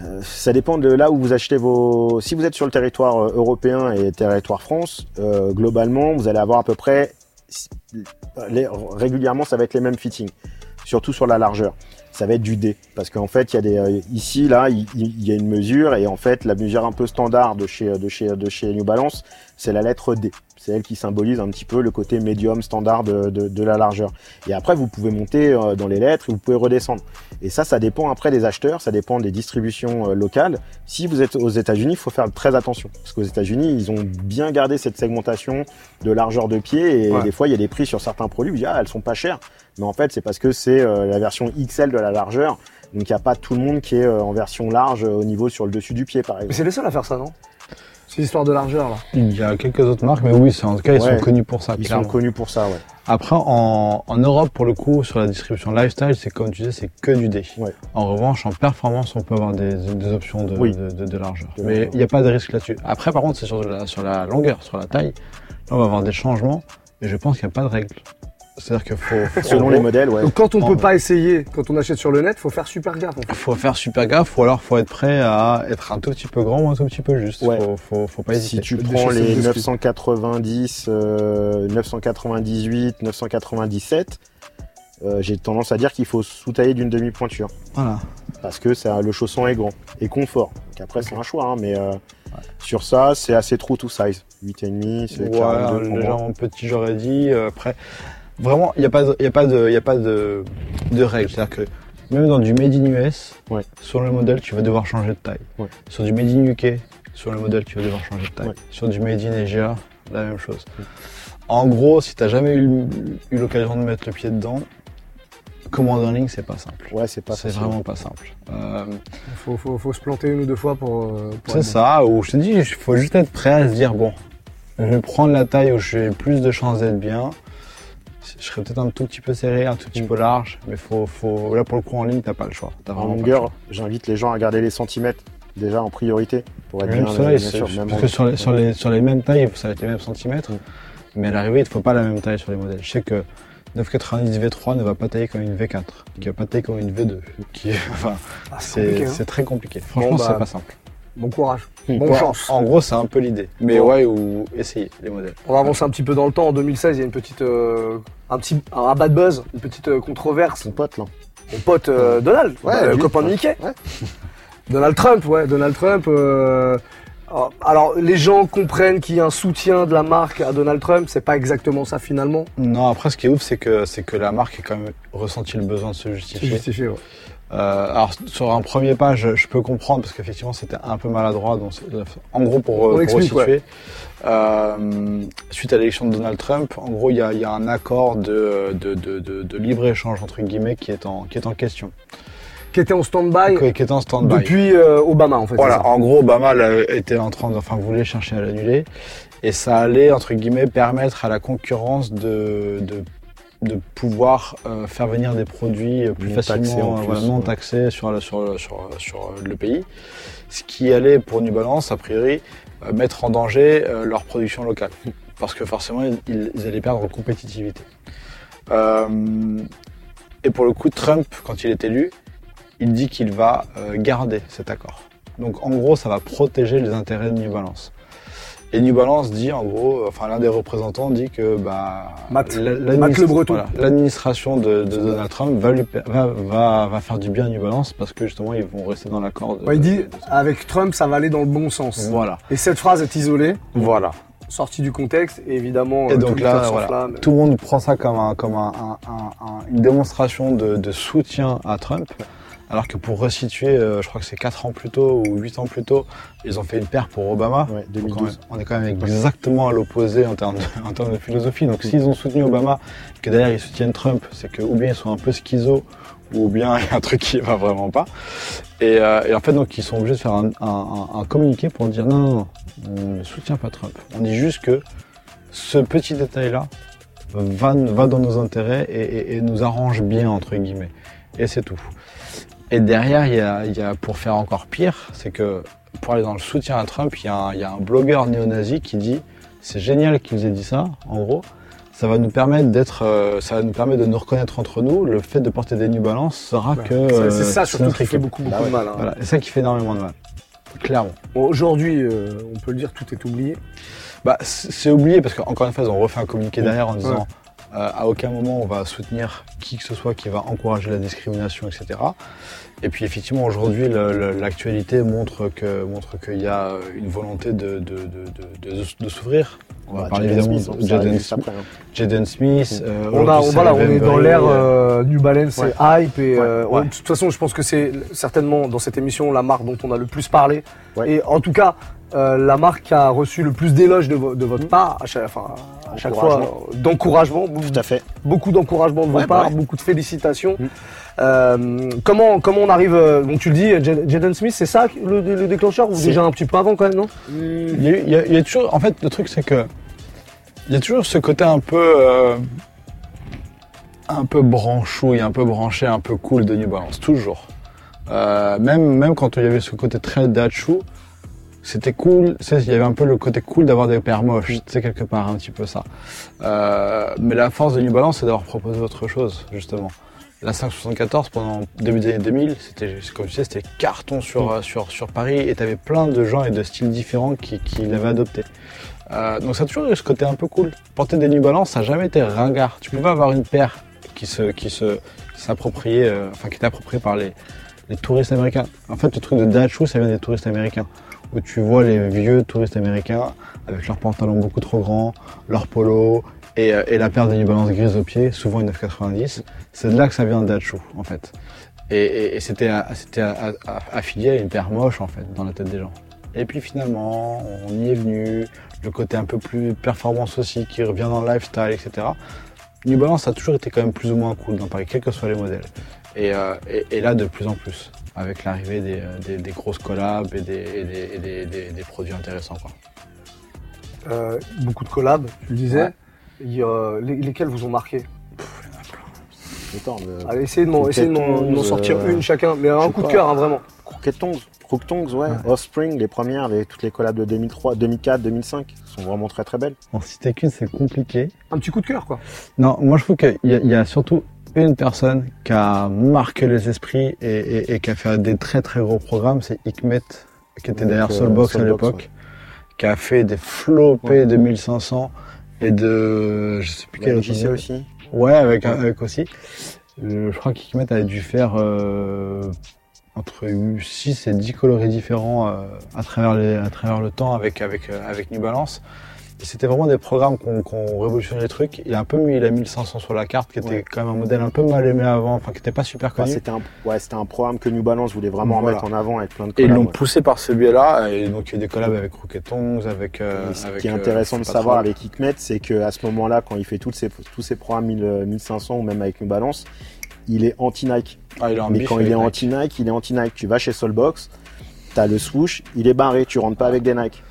[SPEAKER 4] Euh, ça dépend de là où vous achetez vos. Si vous êtes sur le territoire euh, européen et territoire France, euh, globalement, vous allez avoir à peu près les- régulièrement, ça va être les mêmes fittings, surtout sur la largeur. Ça va être du D, parce qu'en fait, il y a des euh, ici là, il, il y a une mesure et en fait, la mesure un peu standard de chez de chez de chez New Balance, c'est la lettre D. C'est elle qui symbolise un petit peu le côté médium standard de, de, de la largeur. Et après, vous pouvez monter euh, dans les lettres et vous pouvez redescendre. Et ça, ça dépend après des acheteurs, ça dépend des distributions euh, locales. Si vous êtes aux États-Unis, il faut faire très attention. Parce qu'aux États-Unis, ils ont bien gardé cette segmentation de largeur de pied. Et
[SPEAKER 2] Ouais.
[SPEAKER 4] des fois, il y a des prix sur certains produits où je dis, ah, elles sont pas chères. Mais en fait, c'est parce que c'est euh, la version XL de la largeur. Donc, il n'y a pas tout le monde qui est en version large au niveau sur le dessus du pied, par
[SPEAKER 2] Mais
[SPEAKER 4] exemple.
[SPEAKER 2] c'est les seuls à faire ça, non? C'est l'histoire de largeur là.
[SPEAKER 3] Il y a quelques autres marques, mais oui, c'est en tout cas, ils
[SPEAKER 4] Ouais.
[SPEAKER 3] sont connus pour ça.
[SPEAKER 4] Ils
[SPEAKER 3] clairement.
[SPEAKER 4] sont connus pour ça, ouais.
[SPEAKER 3] Après, en, en Europe, pour le coup, sur la distribution lifestyle, c'est comme tu disais, c'est que du D.
[SPEAKER 4] Ouais.
[SPEAKER 3] En revanche, en performance, on peut avoir des, des options de,
[SPEAKER 4] Oui.
[SPEAKER 3] de, de- de largeur.
[SPEAKER 4] De
[SPEAKER 3] Mais il n'y a pas de risque là-dessus. Après, par contre, c'est sur la, sur la longueur, sur la taille. Là, on va avoir des changements, et je pense qu'il n'y a pas de règle. C'est-à-dire qu'il faut, faut-
[SPEAKER 4] Selon
[SPEAKER 3] en
[SPEAKER 4] les modèles, ouais.
[SPEAKER 2] Donc quand on
[SPEAKER 3] En
[SPEAKER 2] peut pas essayer, quand on achète sur le net, faut faire super gaffe. en fait.
[SPEAKER 3] faut faire super gaffe, ou alors faut être prêt à être un tout petit peu grand ou un tout petit peu juste.
[SPEAKER 4] Ouais.
[SPEAKER 3] Faut, faut, faut pas hésiter.
[SPEAKER 4] Si tu prends les
[SPEAKER 2] de ski.
[SPEAKER 4] 990, euh, 998, 997, euh, j'ai tendance à dire qu'il faut sous-tailler d'une demi-pointure.
[SPEAKER 3] Voilà.
[SPEAKER 4] Parce que ça, le chausson est grand et confort. Donc après, c'est un choix, hein, mais euh, sur ça, c'est assez true to size. 8,5, c'est
[SPEAKER 3] Ouais,
[SPEAKER 4] 42 pour moi.
[SPEAKER 3] légèrement petit, j'aurais dit. Euh, Après, vraiment, il n'y a pas de, il y a pas de, il y a pas de, de règle. C'est-à-dire que même dans du made in US,
[SPEAKER 4] Ouais.
[SPEAKER 3] sur le modèle, tu vas devoir changer de taille.
[SPEAKER 4] Ouais.
[SPEAKER 3] Sur du made in UK, sur le modèle, tu vas devoir changer de taille.
[SPEAKER 4] Ouais.
[SPEAKER 3] Sur du made in Asia, la même chose. En gros, si t'as jamais eu, eu l'occasion de mettre le pied dedans, commander en ligne, c'est pas simple.
[SPEAKER 4] Ouais, c'est pas
[SPEAKER 3] C'est vraiment pas simple. Euh,
[SPEAKER 2] Faut, faut, faut se planter une ou deux fois pour. euh, pour
[SPEAKER 3] c'est ça, ou je te dis, il faut juste être prêt à se dire, bon, je vais prendre la taille où j'ai plus de chances d'être bien. Je serais peut-être un tout petit peu serré, un tout petit
[SPEAKER 4] Mm.
[SPEAKER 3] peu large, mais faut, faut, là pour le coup en ligne, t'as pas le choix. T'as
[SPEAKER 4] En longueur, j'invite les gens à regarder les centimètres déjà en priorité pour être
[SPEAKER 3] Même
[SPEAKER 4] bien,
[SPEAKER 3] ça,
[SPEAKER 4] bien sûr. même
[SPEAKER 3] parce que sur les, sur, les, sur les mêmes tailles, ça va être les mêmes centimètres,
[SPEAKER 4] Mm.
[SPEAKER 3] mais à l'arrivée, il ne faut pas la même taille sur les modèles. Je sais que 990 V3 ne va pas tailler comme une V4, qui va pas tailler comme une V2. Qui, [LAUGHS] enfin,
[SPEAKER 2] Ah, c'est hein.
[SPEAKER 3] c'est très compliqué. Franchement,
[SPEAKER 2] bah,
[SPEAKER 3] c'est pas simple.
[SPEAKER 2] Bon courage. Bonne
[SPEAKER 3] Ouais,
[SPEAKER 2] chance.
[SPEAKER 3] En gros, c'est un peu l'idée. Mais
[SPEAKER 2] Bon.
[SPEAKER 3] ouais, ou essayer les modèles.
[SPEAKER 2] On va avancer un petit peu dans le temps. En 2016, il y a une petite, euh, un petit, un bad buzz, une petite euh, controverse.
[SPEAKER 4] Ton pote là.
[SPEAKER 2] Mon pote euh, Donald,
[SPEAKER 4] Ouais,
[SPEAKER 2] le
[SPEAKER 4] lui,
[SPEAKER 2] copain de. Mickey.
[SPEAKER 4] Ouais. [LAUGHS]
[SPEAKER 2] Donald Trump, ouais, Donald Trump. euh, alors, les gens comprennent qu'il y a un soutien de la marque à Donald Trump. C'est pas exactement ça finalement.
[SPEAKER 3] Non, après, ce qui est ouf, c'est que, c'est que la marque a quand même ressenti le besoin de se justifier.
[SPEAKER 2] justifié. ouais.
[SPEAKER 3] Euh, alors, sur un premier pas, je, je peux comprendre parce qu'effectivement, c'était un peu maladroit. Donc, c'est- en gros, pour,
[SPEAKER 2] On
[SPEAKER 3] pour
[SPEAKER 2] explique,
[SPEAKER 3] resituer, euh, suite à l'élection de Donald Trump, en gros, il y a, y a un accord de, de, de, de, de libre-échange, entre guillemets, qui est en, qui est en question,
[SPEAKER 2] Qui était en stand-by
[SPEAKER 3] qui, est en stand-by.
[SPEAKER 2] depuis euh, Obama en fait.
[SPEAKER 3] Voilà, en gros, Obama là, était en train de, enfin, voulait chercher à l'annuler, et ça allait entre guillemets permettre à la concurrence de de, de pouvoir euh, faire venir des produits euh, plus
[SPEAKER 4] Non taxés,
[SPEAKER 3] facilement,
[SPEAKER 4] en
[SPEAKER 3] euh,
[SPEAKER 4] plus,
[SPEAKER 3] voilà, non
[SPEAKER 4] ouais.
[SPEAKER 3] taxés sur la- sur sur sur le pays, ce qui allait pour New Balance a priori euh, mettre en danger euh, leur production locale, [LAUGHS] parce que forcément ils, ils allaient perdre en compétitivité. Euh, et pour le coup, Trump, quand il est élu, il dit qu'il va euh, garder cet accord. Donc en gros, ça va protéger les intérêts de New Balance. Et New Balance dit en gros, enfin l'un des représentants dit que bah
[SPEAKER 2] Matt. Matt Le Breton.
[SPEAKER 3] voilà, l'administration de, de Donald Trump va, lui, va, va, va faire du bien à New Balance parce que justement ils vont rester dans l'accord.
[SPEAKER 2] Ouais, il dit,
[SPEAKER 3] de-
[SPEAKER 2] avec Trump, ça va aller dans le bon sens.
[SPEAKER 3] Voilà,
[SPEAKER 2] Et cette phrase est isolée,
[SPEAKER 3] voilà.
[SPEAKER 2] sortie du contexte, et évidemment,
[SPEAKER 3] Et donc là, voilà, tout le monde prend ça comme, un, comme un, un- un- un- une démonstration de, de soutien à Trump. Alors que pour resituer, euh, je crois que c'est 4 ans plus tôt ou 8 ans plus tôt, ils ont fait une paire pour Obama.
[SPEAKER 4] Ouais,
[SPEAKER 3] Donc,
[SPEAKER 4] 2012.
[SPEAKER 3] on est quand même exactement à l'opposé en termes de, [LAUGHS] en termes de philosophie. Donc s'ils ont soutenu Obama, que derrière ils soutiennent Trump, c'est que ou bien ils sont un peu schizo, ou bien [LAUGHS] il y a un truc qui va vraiment pas. Et, euh, et en fait donc ils sont obligés de faire un, un- un- un communiqué pour dire non, non, non, on ne soutient pas Trump. On dit juste que ce petit détail-là va, va dans nos intérêts et, et- et nous arrange bien entre guillemets. Et c'est tout. Et derrière, il y a, il y a- pour faire encore pire, c'est que pour aller dans le soutien à Trump, il y a un, il y a un blogueur néo-nazi qui dit c'est génial qu'ils aient dit ça, en gros. Ça va nous permettre d'être, euh, ça va nous permettre de nous reconnaître entre nous. Le fait de porter des New Balance sera que
[SPEAKER 2] C'est-
[SPEAKER 3] euh,
[SPEAKER 2] c'est ça surtout qui fait beaucoup, beaucoup
[SPEAKER 4] Bah
[SPEAKER 2] de mal. hein.
[SPEAKER 3] Voilà, et ça qui fait énormément de mal. Clairement.
[SPEAKER 2] Bon, Aujourd'hui, euh, on peut le dire, tout est oublié.
[SPEAKER 3] Bah, c'est oublié parce qu'encore une fois, ont refait un communiqué derrière en disant
[SPEAKER 2] Ouais.
[SPEAKER 3] Euh, à aucun moment on va soutenir qui que ce soit qui va encourager la discrimination, etc. Et puis effectivement, aujourd'hui, l'actualité montre que montre qu'il y a une volonté de, de, de, de, de- de s'ouvrir. On va
[SPEAKER 4] Bah,
[SPEAKER 3] parler évidemment de Jaden Smith.
[SPEAKER 4] hein.
[SPEAKER 3] Jaden Smith. euh,
[SPEAKER 2] On, a, on,
[SPEAKER 3] aujourd'hui,
[SPEAKER 2] voilà, on
[SPEAKER 3] Sarah
[SPEAKER 2] est dans l'ère
[SPEAKER 3] euh,
[SPEAKER 2] New Balance, c'est hype. Et, euh,
[SPEAKER 3] ouais.
[SPEAKER 2] de toute façon, je pense que c'est certainement dans cette émission la marque dont on a le plus parlé.
[SPEAKER 4] Ouais.
[SPEAKER 2] Et en tout cas, euh, la marque qui a reçu le plus d'éloges de, vo- de votre part, à chaque, enfin, à chaque fois,
[SPEAKER 4] Encouragement.
[SPEAKER 2] euh, d'encouragement,
[SPEAKER 4] Tout à fait.
[SPEAKER 2] beaucoup d'encouragement de
[SPEAKER 4] Ouais, bah ouais.
[SPEAKER 2] beaucoup de félicitations.
[SPEAKER 4] Mm.
[SPEAKER 2] Euh, comment, comment on arrive, euh, donc tu le dis, Jad- Jaden Smith, c'est ça le, le déclencheur ou déjà un petit peu avant quand même, non?
[SPEAKER 3] Il y, a, eu- il y a- il y a toujours, en fait, le truc c'est que il y a toujours ce côté un peu, un peu branchouille, un peu branché, un peu cool de New Balance, toujours. Même, même quand il y avait ce côté très dachu, c'était cool. tu sais, Il y avait un peu le côté cool d'avoir des paires moches, tu sais quelque part un petit peu ça. Euh, mais la force de New Balance, c'est d'avoir proposé autre chose, justement. La 574 pendant début des années 2000, c'était comme tu sais, c'était carton sur, euh, sur, sur Paris et t'avais plein de gens et de styles différents qui, qui l'avaient adopté. Euh, donc ça a toujours eu ce côté un peu cool. Porter des New Balance, ça n'a jamais été ringard. Tu pouvais avoir une paire qui se qui se s'appropriait, euh, enfin qui était appropriée par les, les touristes américains. En fait, le truc de Dachu, ça vient des touristes américains. Où tu vois les vieux touristes américains avec leurs pantalons beaucoup trop grands, leurs polos et, euh, la paire de New Balance grise au pied, souvent une 990. C'est de là que ça vient Dachu, en fait. Et, c'était affilié à une paire moche, en fait, dans la tête des gens. Et puis finalement, on y est venu, le côté un peu plus performance aussi qui revient dans le lifestyle, etc. New Balance a toujours été quand même plus ou moins cool dans Paris, quels que soient les modèles. Et, euh, là, de plus en plus, avec l'arrivée des, euh, des, des grosses collabs et des, et des, et des, des- des produits intéressants. Quoi.
[SPEAKER 2] Euh, Beaucoup de collabs, tu le disais.
[SPEAKER 3] Ouais.
[SPEAKER 2] Les- lesquels vous ont marqué?
[SPEAKER 4] Attends, mais-
[SPEAKER 2] Allez, essayez de m'en de sortir
[SPEAKER 4] euh,
[SPEAKER 2] une chacun, mais un coup de cœur, hein, vraiment.
[SPEAKER 4] Croquettons, Croquettons, ouais. Offspring, les premières, les, toutes les collabs de 2003, 2004, 2005 sont vraiment très très belles.
[SPEAKER 3] En citer qu'une, c'est compliqué.
[SPEAKER 2] Un petit coup de cœur, quoi.
[SPEAKER 3] Non, moi je trouve qu'il y a surtout une personne qui a marqué les esprits et, et- et qui a fait des très très gros programmes, c'est Hikmet, qui était derrière
[SPEAKER 4] euh,
[SPEAKER 3] Soulbox à l'époque, qui a fait des flopés
[SPEAKER 4] Ouais.
[SPEAKER 3] de 1500 et de... je sais plus
[SPEAKER 4] a
[SPEAKER 3] quel autre
[SPEAKER 4] aussi.
[SPEAKER 3] Ouais, avec, avec aussi. Euh, Je crois qu'Hikmet avait dû faire euh, entre 6 et 10 coloris différents euh, à, travers les, à travers le temps avec, avec, avec New Balance. C'était vraiment des programmes qui ont, qui ont révolutionné les trucs. Il a un peu mis la 1500 sur la carte, qui était
[SPEAKER 4] Ouais.
[SPEAKER 3] quand même un modèle un peu mal aimé avant, enfin qui n'était pas super
[SPEAKER 4] Enfin,
[SPEAKER 3] connu.
[SPEAKER 4] c'était un, ouais, c'était un programme que New Balance voulait vraiment
[SPEAKER 3] Voilà.
[SPEAKER 4] mettre en avant avec plein de
[SPEAKER 3] et ils
[SPEAKER 4] collabs.
[SPEAKER 3] l'ont
[SPEAKER 4] ouais.
[SPEAKER 3] poussé par ce biais-là, et donc il y a eu des collabs avec Rocketons, avec. euh,
[SPEAKER 4] ce
[SPEAKER 3] avec,
[SPEAKER 4] qui est
[SPEAKER 3] euh,
[SPEAKER 4] intéressant de savoir avec Hikmet, c'est qu'à ce moment-là, quand il fait toutes tous ses programmes 1000, euh, 1500 ou même avec New Balance, il est anti-Nike.
[SPEAKER 3] Ah,
[SPEAKER 4] Mais
[SPEAKER 3] bif
[SPEAKER 4] quand il est
[SPEAKER 3] Nike.
[SPEAKER 4] anti-Nike, il est anti-Nike. Tu vas chez Soulbox, t'as le swoosh, il est barré, tu rentres pas avec des Nike.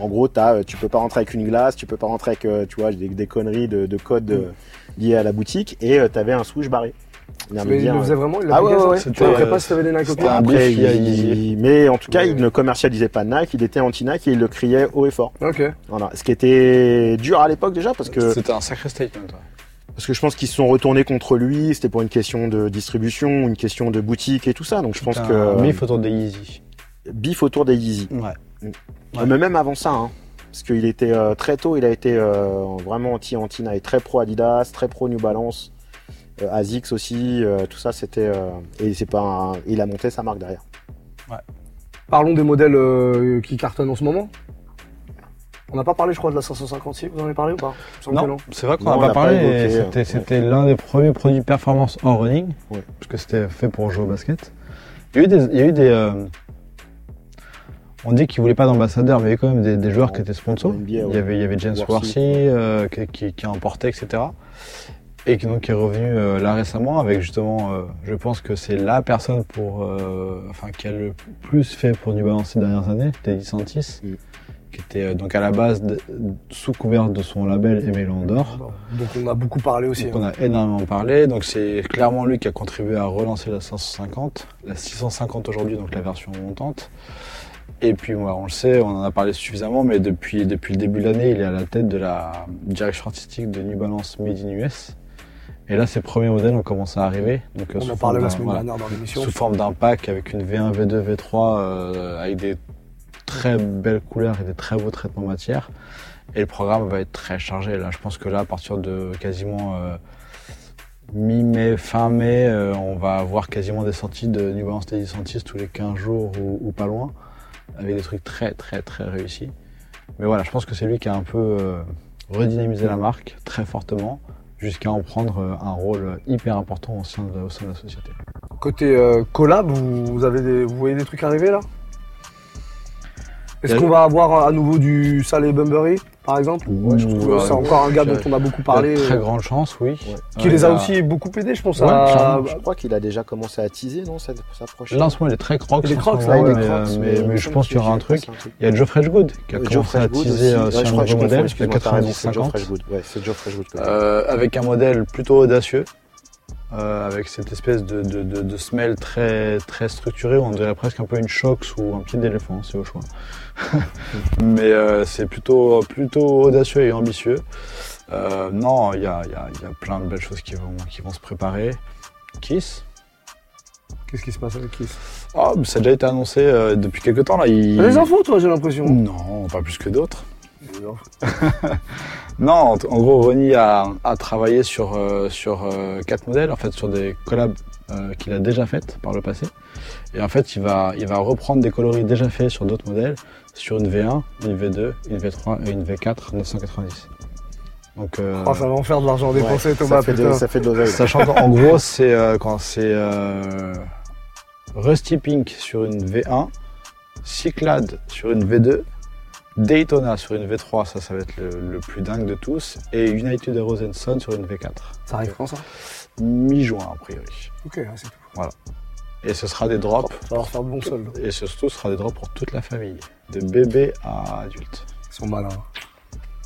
[SPEAKER 4] En gros, t'as, euh, tu peux pas rentrer avec une glace, tu peux pas rentrer avec, euh, tu vois, des, des conneries de, de code euh, liés à la boutique, et euh, t'avais un swoosh barré.
[SPEAKER 2] Mais il
[SPEAKER 4] dire,
[SPEAKER 2] le faisait vraiment, il
[SPEAKER 4] Ah ouais, ouais,
[SPEAKER 2] Tu
[SPEAKER 3] euh,
[SPEAKER 2] pas si t'avais des Nike
[SPEAKER 4] Après,
[SPEAKER 3] il y a
[SPEAKER 4] il-
[SPEAKER 3] Yeezy.
[SPEAKER 4] mais en tout cas,
[SPEAKER 2] Ouais.
[SPEAKER 4] il ne commercialisait pas Nike, il était anti-Nike et il le criait haut et fort.
[SPEAKER 2] Ok.
[SPEAKER 4] Voilà. Ce qui était dur à l'époque déjà parce que,
[SPEAKER 3] C'était un sacré statement. ouais.
[SPEAKER 4] parce que je pense qu'ils se sont retournés contre lui, c'était pour une question de distribution, une question de boutique et tout ça. Donc je pense que
[SPEAKER 3] bif autour de Yeezy.
[SPEAKER 4] bif autour des Yeezy.
[SPEAKER 3] Ouais.
[SPEAKER 4] Mais même avant ça, hein. Parce qu'il était euh, très tôt, il a été euh, vraiment anti-anti Nike, très pro Adidas, très pro New Balance, euh, Asics aussi, euh, tout ça c'était. euh, et c'est pas un- il a monté sa marque derrière.
[SPEAKER 2] Parlons des modèles euh, qui cartonnent en ce moment. On n'a pas parlé, je crois, de la 556. Vous en avez parlé ou pas?
[SPEAKER 3] Non, c'est vrai qu'on n'a
[SPEAKER 4] on
[SPEAKER 3] pas parlé. et C'était
[SPEAKER 4] ouais.
[SPEAKER 3] l'un des premiers produits performance en running,
[SPEAKER 4] Ouais.
[SPEAKER 3] parce que c'était fait pour jouer au basket. Il y a eu des, il y a eu des euh, on dit qu'ils voulaient pas d'ambassadeurs, mais il y avait quand même des, des joueurs qui étaient sponsors. Il, y avait, il y avait James
[SPEAKER 4] Worthy.
[SPEAKER 3] Euh, qui, qui, qui a emporté, etc. Et qui donc est revenu euh, là récemment avec justement, euh, je pense que c'est la personne pour, euh, enfin qui a le plus fait pour New Balance ces dernières années, Teddy Santis,
[SPEAKER 4] Mm.
[SPEAKER 3] qui était euh, donc à la base de- sous couvert de son label Emelon d'or.
[SPEAKER 2] Donc on a beaucoup parlé aussi.
[SPEAKER 3] Donc
[SPEAKER 2] hein.
[SPEAKER 3] on a énormément parlé, donc c'est clairement lui qui a contribué à relancer la 550, la 650 aujourd'hui, donc la version montante. Et puis voilà, on le sait, on en a parlé suffisamment, mais depuis, depuis le début de l'année, il est à la tête de la direction artistique de New Balance Made in US. Et là, ses premiers modèles ont commencé à arriver. Donc,
[SPEAKER 2] On en parlait la semaine dernière dans l'émission.
[SPEAKER 3] sous forme d'un pack avec une V1, V2, V3, euh, avec des très belles couleurs et des très beaux traitements matière. Et le programme va être très chargé. Là, je pense que là, à partir de quasiment euh, mi-mai, fin mai, euh, on va avoir quasiment des sorties de New Balance Teddy Santis tous les 15 jours ou, ou pas loin, avec des trucs très, très, très réussis. Mais voilà, je pense que c'est lui qui a un peu euh, redynamisé la marque très fortement, jusqu'à en prendre euh, un rôle hyper important au sein de, la société.
[SPEAKER 2] Côté euh, collab, vous voyez des trucs arriver là? Est-ce
[SPEAKER 3] Il
[SPEAKER 2] qu'on va avoir à nouveau du Salé Bumbery, par exemple
[SPEAKER 3] Ouais, je trouve,
[SPEAKER 2] C'est encore un gars
[SPEAKER 3] Il
[SPEAKER 2] dont on a beaucoup
[SPEAKER 3] Il
[SPEAKER 2] parlé,
[SPEAKER 3] très
[SPEAKER 2] euh,
[SPEAKER 3] grande chance, oui.
[SPEAKER 4] Ouais.
[SPEAKER 2] qui
[SPEAKER 3] Ouais,
[SPEAKER 2] les
[SPEAKER 3] il
[SPEAKER 2] a aussi beaucoup aidés, je pense.
[SPEAKER 3] Ouais,
[SPEAKER 2] à...
[SPEAKER 3] clairement.
[SPEAKER 4] Je crois qu'il a déjà commencé à teaser, non, sa prochaine.
[SPEAKER 3] Là, en ce moment, il est très crocs.
[SPEAKER 2] Il est crocs, là,
[SPEAKER 3] euh,
[SPEAKER 4] Crocs,
[SPEAKER 3] mais, mais je pense qu'il y aura un truc. Il y a Joe Freshgood qui a commencé à teaser euh, sur un nouveau modèle,
[SPEAKER 4] excuse-moi,
[SPEAKER 3] le
[SPEAKER 4] t'as raison, c'est Joe
[SPEAKER 3] 90-50.
[SPEAKER 4] Freshgood. Ouais, c'est Joe Freshgood.
[SPEAKER 3] Euh, avec un modèle plutôt audacieux, euh, avec cette espèce de, de, de, de semelle très, très structurée, on dirait presque un peu une Shox ou un pied d'éléphant, c'est au choix. [LAUGHS] Mais euh, c'est plutôt, plutôt audacieux et ambitieux. Euh, non, il y a, y, a, il y a plein de belles choses qui vont, qui vont se préparer. Kiss,
[SPEAKER 2] Qu'est-ce qui se passe avec Kiss?
[SPEAKER 3] Mais ça a déjà été annoncé euh, depuis quelques temps là. Il...
[SPEAKER 2] T'as des infos, toi, j'ai l'impression.
[SPEAKER 3] Non, pas plus que d'autres. [LAUGHS] Non, en, en gros, Ronnie a, a travaillé sur, sur quatre modèles, en fait, sur des collabs euh, qu'il a déjà faites par le passé. Et en fait, il va, il va reprendre des coloris déjà faits sur d'autres modèles, sur une V1, une V2, une V3 et une V4 990. Donc, euh,
[SPEAKER 2] Oh, ça va en faire de l'argent
[SPEAKER 4] Ouais,
[SPEAKER 2] dépensé, Thomas,
[SPEAKER 4] ça fait, de, ça fait de l'oseille.
[SPEAKER 3] Sachant qu'en gros, c'est euh, quand c'est euh, Rusty Pink sur une V1, Cyclade sur une V2, Daytona sur une V3, ça, ça va être le, le plus dingue de tous, et United Sun sur une V4.
[SPEAKER 2] Ça arrive quand ça?
[SPEAKER 3] Mi-juin, a priori.
[SPEAKER 2] Ok, c'est tout.
[SPEAKER 3] Et ce sera des drops,
[SPEAKER 2] Ça va faire de bons soldes.
[SPEAKER 3] et surtout, ce sera des drops pour toute la famille, de bébé à adulte.
[SPEAKER 2] Ils sont malins.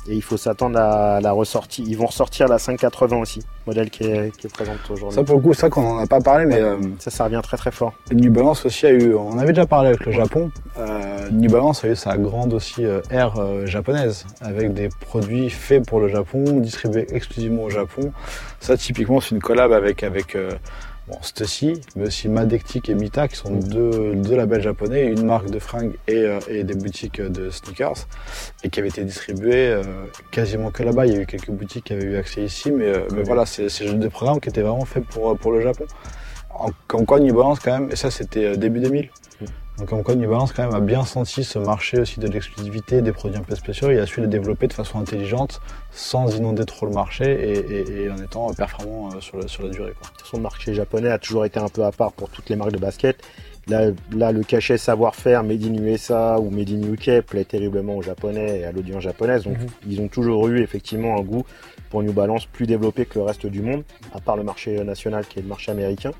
[SPEAKER 4] Et il faut s'attendre à la ressortie. Ils vont ressortir la 580 aussi, modèle qui est, qui est présente aujourd'hui.
[SPEAKER 3] Ça, pour le coup, c'est ça qu'on n'en a pas parlé, mais euh,
[SPEAKER 4] Ça, ça revient très très fort.
[SPEAKER 3] New Balance aussi a eu, on avait déjà parlé avec le Japon, euh, New Balance a eu sa grande aussi euh, ère euh, japonaise, avec des produits faits pour le Japon, distribués exclusivement au Japon. Ça typiquement c'est une collab avec, avec euh, bon, Stussy, mais aussi Madectic et Mita, qui sont deux, deux labels japonais, une marque de fringues et, euh, et des boutiques de sneakers, et qui avaient été distribués euh, quasiment que là-bas. Il y a eu quelques boutiques qui avaient eu accès ici, mais, euh, mais voilà, c'est des programmes qui étaient vraiment faits pour, pour le Japon. En- quoi New Balance quand même, et ça c'était euh, début 2000, donc comme quoi New Balance quand même a bien senti ce marché aussi de l'exclusivité, des produits un peu spéciaux, et a su les développer de façon intelligente, sans inonder trop le marché, et, et- et en étant performant euh, sur, le- sur la durée. Quoi.
[SPEAKER 4] Le marché japonais a toujours été un peu à part pour toutes les marques de basket. Là, là le cachet savoir-faire Made in USA ou Made in UK plaît terriblement aux Japonais et à l'audience japonaise. Donc,
[SPEAKER 2] Mhm.
[SPEAKER 4] ils ont toujours eu effectivement un goût pour New Balance plus développé que le reste du monde, à part le marché national qui est le marché américain.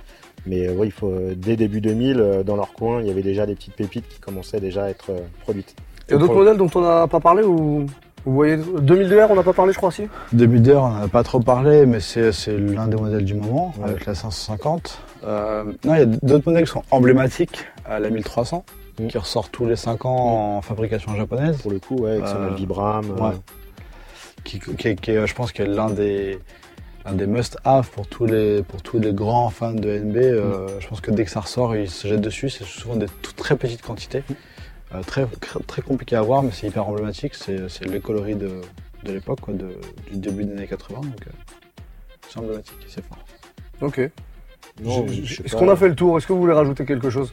[SPEAKER 4] Mais euh, oui, il faut, euh, dès début 2000, euh, dans leur coin, il y avait déjà des petites pépites qui commençaient déjà à être euh, produites.
[SPEAKER 2] Il y a d'autres modèles dont on n'a pas parlé ou vous voyez 2002R, on n'a pas parlé, je crois, si?
[SPEAKER 3] Début d'heure, on n'en a pas trop parlé, mais c'est c'est l'un des modèles du moment,
[SPEAKER 4] Ouais.
[SPEAKER 3] avec la 550. Euh, non, il y a d'autres modèles qui sont emblématiques, à la 1300,
[SPEAKER 4] Mm.
[SPEAKER 3] qui ressort tous les 5 ans en fabrication japonaise.
[SPEAKER 4] Pour le coup, ouais, avec son
[SPEAKER 3] Euh,
[SPEAKER 4] Vibram. euh,
[SPEAKER 3] ouais. qui, qui, est- qui je pense, qui est l'un des, l'un des must-have pour tous les, pour tous les grands fans de NB. Euh, Je pense que dès que ça ressort, ils se jettent dessus. C'est souvent des toutes très petites quantités. Euh, très, très compliqué à voir, mais c'est hyper emblématique. C'est c'est les coloris de, de l'époque, du début des années 80. Donc, euh, c'est emblématique, c'est fort.
[SPEAKER 2] Ok. Est-ce qu'on a fait le tour? Est-ce que vous voulez rajouter quelque chose?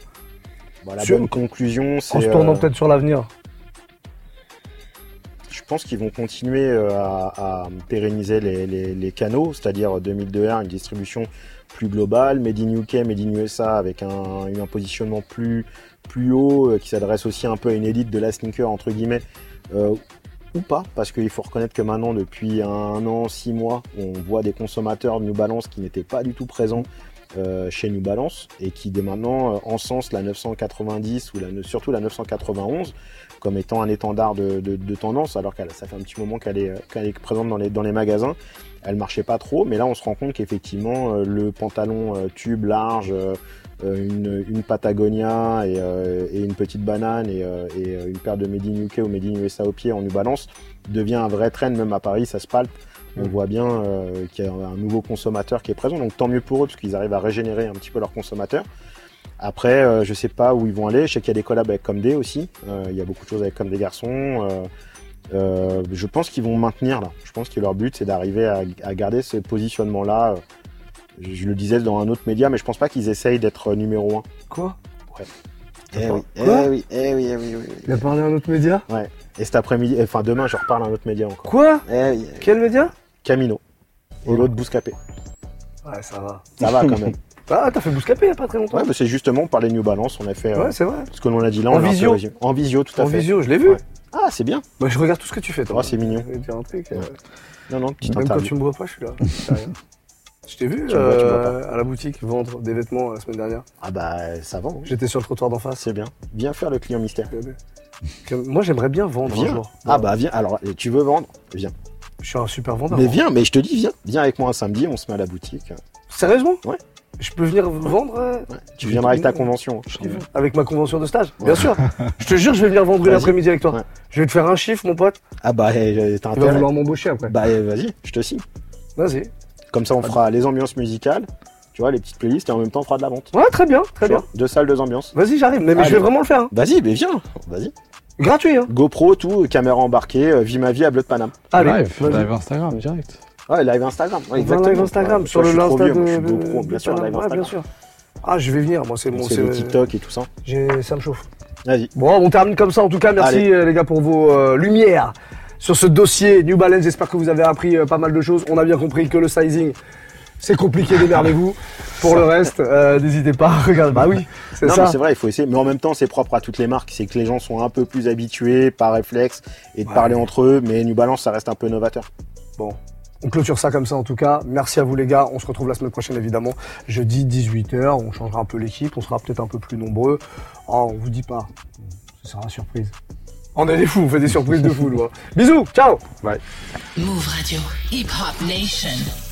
[SPEAKER 4] Bah, la
[SPEAKER 2] Sur-
[SPEAKER 4] bonne conclusion, c'est.
[SPEAKER 2] En se tournant
[SPEAKER 4] euh,
[SPEAKER 2] peut-être sur l'avenir.
[SPEAKER 4] Je pense qu'ils vont continuer euh, à, pérenniser les, canaux, c'est-à-dire 2002R, une distribution plus globale, Made in UK, Made in USA, avec un, positionnement plus, plus haut, euh, qui s'adresse aussi un peu à une élite de la sneaker, entre guillemets, euh, ou pas, parce qu'il faut reconnaître que maintenant, depuis un an, six mois, on voit des consommateurs New Balance qui n'étaient pas du tout présents chez New Balance et qui dès maintenant euh, encensent la 990 ou surtout la 991 comme étant un étendard de, de- de tendance, alors que ça fait un petit moment qu'elle est, qu'elle est présente dans les, dans les magasins. Elle marchait pas trop, mais là on se rend compte qu'effectivement euh, le pantalon euh, tube large, euh, euh, une, une Patagonia et, euh, et une petite banane et, euh, et, euh, une paire de Made in UK ou Made in USA au pied en New Balance devient un vrai trend, même à Paris, ça se palpe. On
[SPEAKER 2] Mm.
[SPEAKER 4] voit bien euh, qu'il y a un nouveau consommateur qui est présent, donc tant mieux pour eux parce qu'ils arrivent à régénérer un petit peu leurs consommateurs. Après, euh, je sais pas où ils vont aller. Je sais qu'il y a des collabs avec Comdé aussi. Euh, il y a beaucoup de choses avec Comme des garçons. Euh, euh, je pense qu'ils vont maintenir là. Je pense que leur but c'est d'arriver à, à garder ce positionnement-là. Je, je le disais dans un autre média, mais je pense pas qu'ils essayent d'être numéro un.
[SPEAKER 2] Quoi?
[SPEAKER 4] Eh
[SPEAKER 2] Attends,
[SPEAKER 4] oui, eh oui, eh oui, eh oui, oui.
[SPEAKER 2] Il a parlé à un autre média?
[SPEAKER 4] Et cet après-midi, enfin demain, je reparle à un autre média encore.
[SPEAKER 2] Quoi?
[SPEAKER 4] Eh oui, eh oui.
[SPEAKER 2] Quel média?
[SPEAKER 4] Camino. Et l'autre Bouscapé.
[SPEAKER 2] Ouais, ça va.
[SPEAKER 4] Ça va quand même. [LAUGHS]
[SPEAKER 2] Ah, t'as fait Bouscapé il y a pas très longtemps
[SPEAKER 4] Ouais, mais c'est justement par les New Balance, on a fait euh,
[SPEAKER 2] Ouais, c'est vrai.
[SPEAKER 4] ce que l'on a dit là.
[SPEAKER 2] En
[SPEAKER 4] on peu
[SPEAKER 2] visio.
[SPEAKER 4] En visio, tout à
[SPEAKER 2] En
[SPEAKER 4] fait.
[SPEAKER 2] visio, je l'ai vu.
[SPEAKER 4] Ouais. Ah, c'est bien.
[SPEAKER 2] Bah, je regarde tout ce que tu fais, toi.
[SPEAKER 4] Oh, c'est mignon.
[SPEAKER 2] Dire un truc. euh,
[SPEAKER 4] Ouais. Non, non, petite
[SPEAKER 2] Même quand tu me vois pas, je suis là. [LAUGHS] Je t'ai vu euh, à la boutique vendre des vêtements la semaine dernière.
[SPEAKER 4] Ah bah, ça va. hein.
[SPEAKER 2] J'étais sur le trottoir d'en face.
[SPEAKER 4] C'est bien. Viens faire le client mystère.
[SPEAKER 2] Moi, j'aimerais bien vendre un
[SPEAKER 4] Viens.
[SPEAKER 2] jour.
[SPEAKER 4] Ah bah, viens. Alors, tu veux vendre? Viens.
[SPEAKER 2] Je suis un super vendeur.
[SPEAKER 4] Mais viens, mais je te dis, viens. Viens avec moi un samedi, on se met à la boutique.
[SPEAKER 2] Sérieusement?
[SPEAKER 4] Ouais.
[SPEAKER 2] Je peux venir vendre euh,
[SPEAKER 4] Ouais. Tu viendras avec ta convention.
[SPEAKER 2] avec ma convention de stage
[SPEAKER 4] Ouais.
[SPEAKER 2] Bien sûr. [LAUGHS] je te jure, je vais venir vendre une
[SPEAKER 4] Vas-y.
[SPEAKER 2] après-midi avec toi.
[SPEAKER 4] Ouais.
[SPEAKER 2] Je vais te faire un chiffre, mon pote.
[SPEAKER 4] Ah bah, eh, t'as
[SPEAKER 2] Tu vas
[SPEAKER 4] intérêt.
[SPEAKER 2] vouloir m'embaucher après.
[SPEAKER 4] Bah, eh, vas-y, je te signe.
[SPEAKER 2] Vas-y.
[SPEAKER 4] Comme ça, on fera les ambiances musicales, tu vois, les petites playlists, et en même temps, on fera de la vente.
[SPEAKER 2] Ouais, très bien, très
[SPEAKER 4] Tu
[SPEAKER 2] bien.
[SPEAKER 4] vois, Deux salles, deux ambiances.
[SPEAKER 2] Vas-y, j'arrive. Mais, mais je vais vraiment le faire. hein.
[SPEAKER 4] Vas-y, mais viens. Vas-y.
[SPEAKER 2] Gratuit, hein.
[SPEAKER 4] GoPro, tout, caméra embarquée, euh, vie ma vie à Bleu de Paname.
[SPEAKER 2] Allez,
[SPEAKER 3] live, live Instagram, direct.
[SPEAKER 4] Ouais, live Instagram. Ouais,
[SPEAKER 2] live Instagram
[SPEAKER 4] Ouais,
[SPEAKER 2] sur le Insta de,
[SPEAKER 4] moi, je suis bien sûr, live Instagram.
[SPEAKER 2] bien sûr. Ah, je vais venir. Moi, c'est mon.
[SPEAKER 4] C'est TikTok et tout ça.
[SPEAKER 2] Ça me chauffe.
[SPEAKER 4] Vas-y.
[SPEAKER 2] Bon, on termine comme ça. En tout cas, merci
[SPEAKER 4] Allez.
[SPEAKER 2] euh, les gars pour vos euh, lumières sur ce dossier New Balance. J'espère que vous avez appris euh, pas mal de choses. On a bien compris que le sizing, c'est compliqué. Démerdez-vous. Pour le reste, euh, n'hésitez pas. [LAUGHS] Regarde, bah oui, c'est ça.
[SPEAKER 4] c'est vrai, il faut essayer. Mais en même temps, c'est propre à toutes les marques. C'est que les gens sont un peu plus habitués par réflexe et de
[SPEAKER 2] Ouais.
[SPEAKER 4] parler entre eux. Mais New Balance, ça reste un peu novateur.
[SPEAKER 2] Bon. On clôture ça comme ça en tout cas. Merci à vous les gars. On se retrouve la semaine prochaine évidemment. Jeudi 18h. On changera un peu l'équipe. On sera peut-être un peu plus nombreux. Oh, on vous dit pas. Ce sera surprise. On est des fous. On fait des surprises de fou. nous, hein. Bisous. Ciao.
[SPEAKER 1] Move Radio, Hip Hop Nation.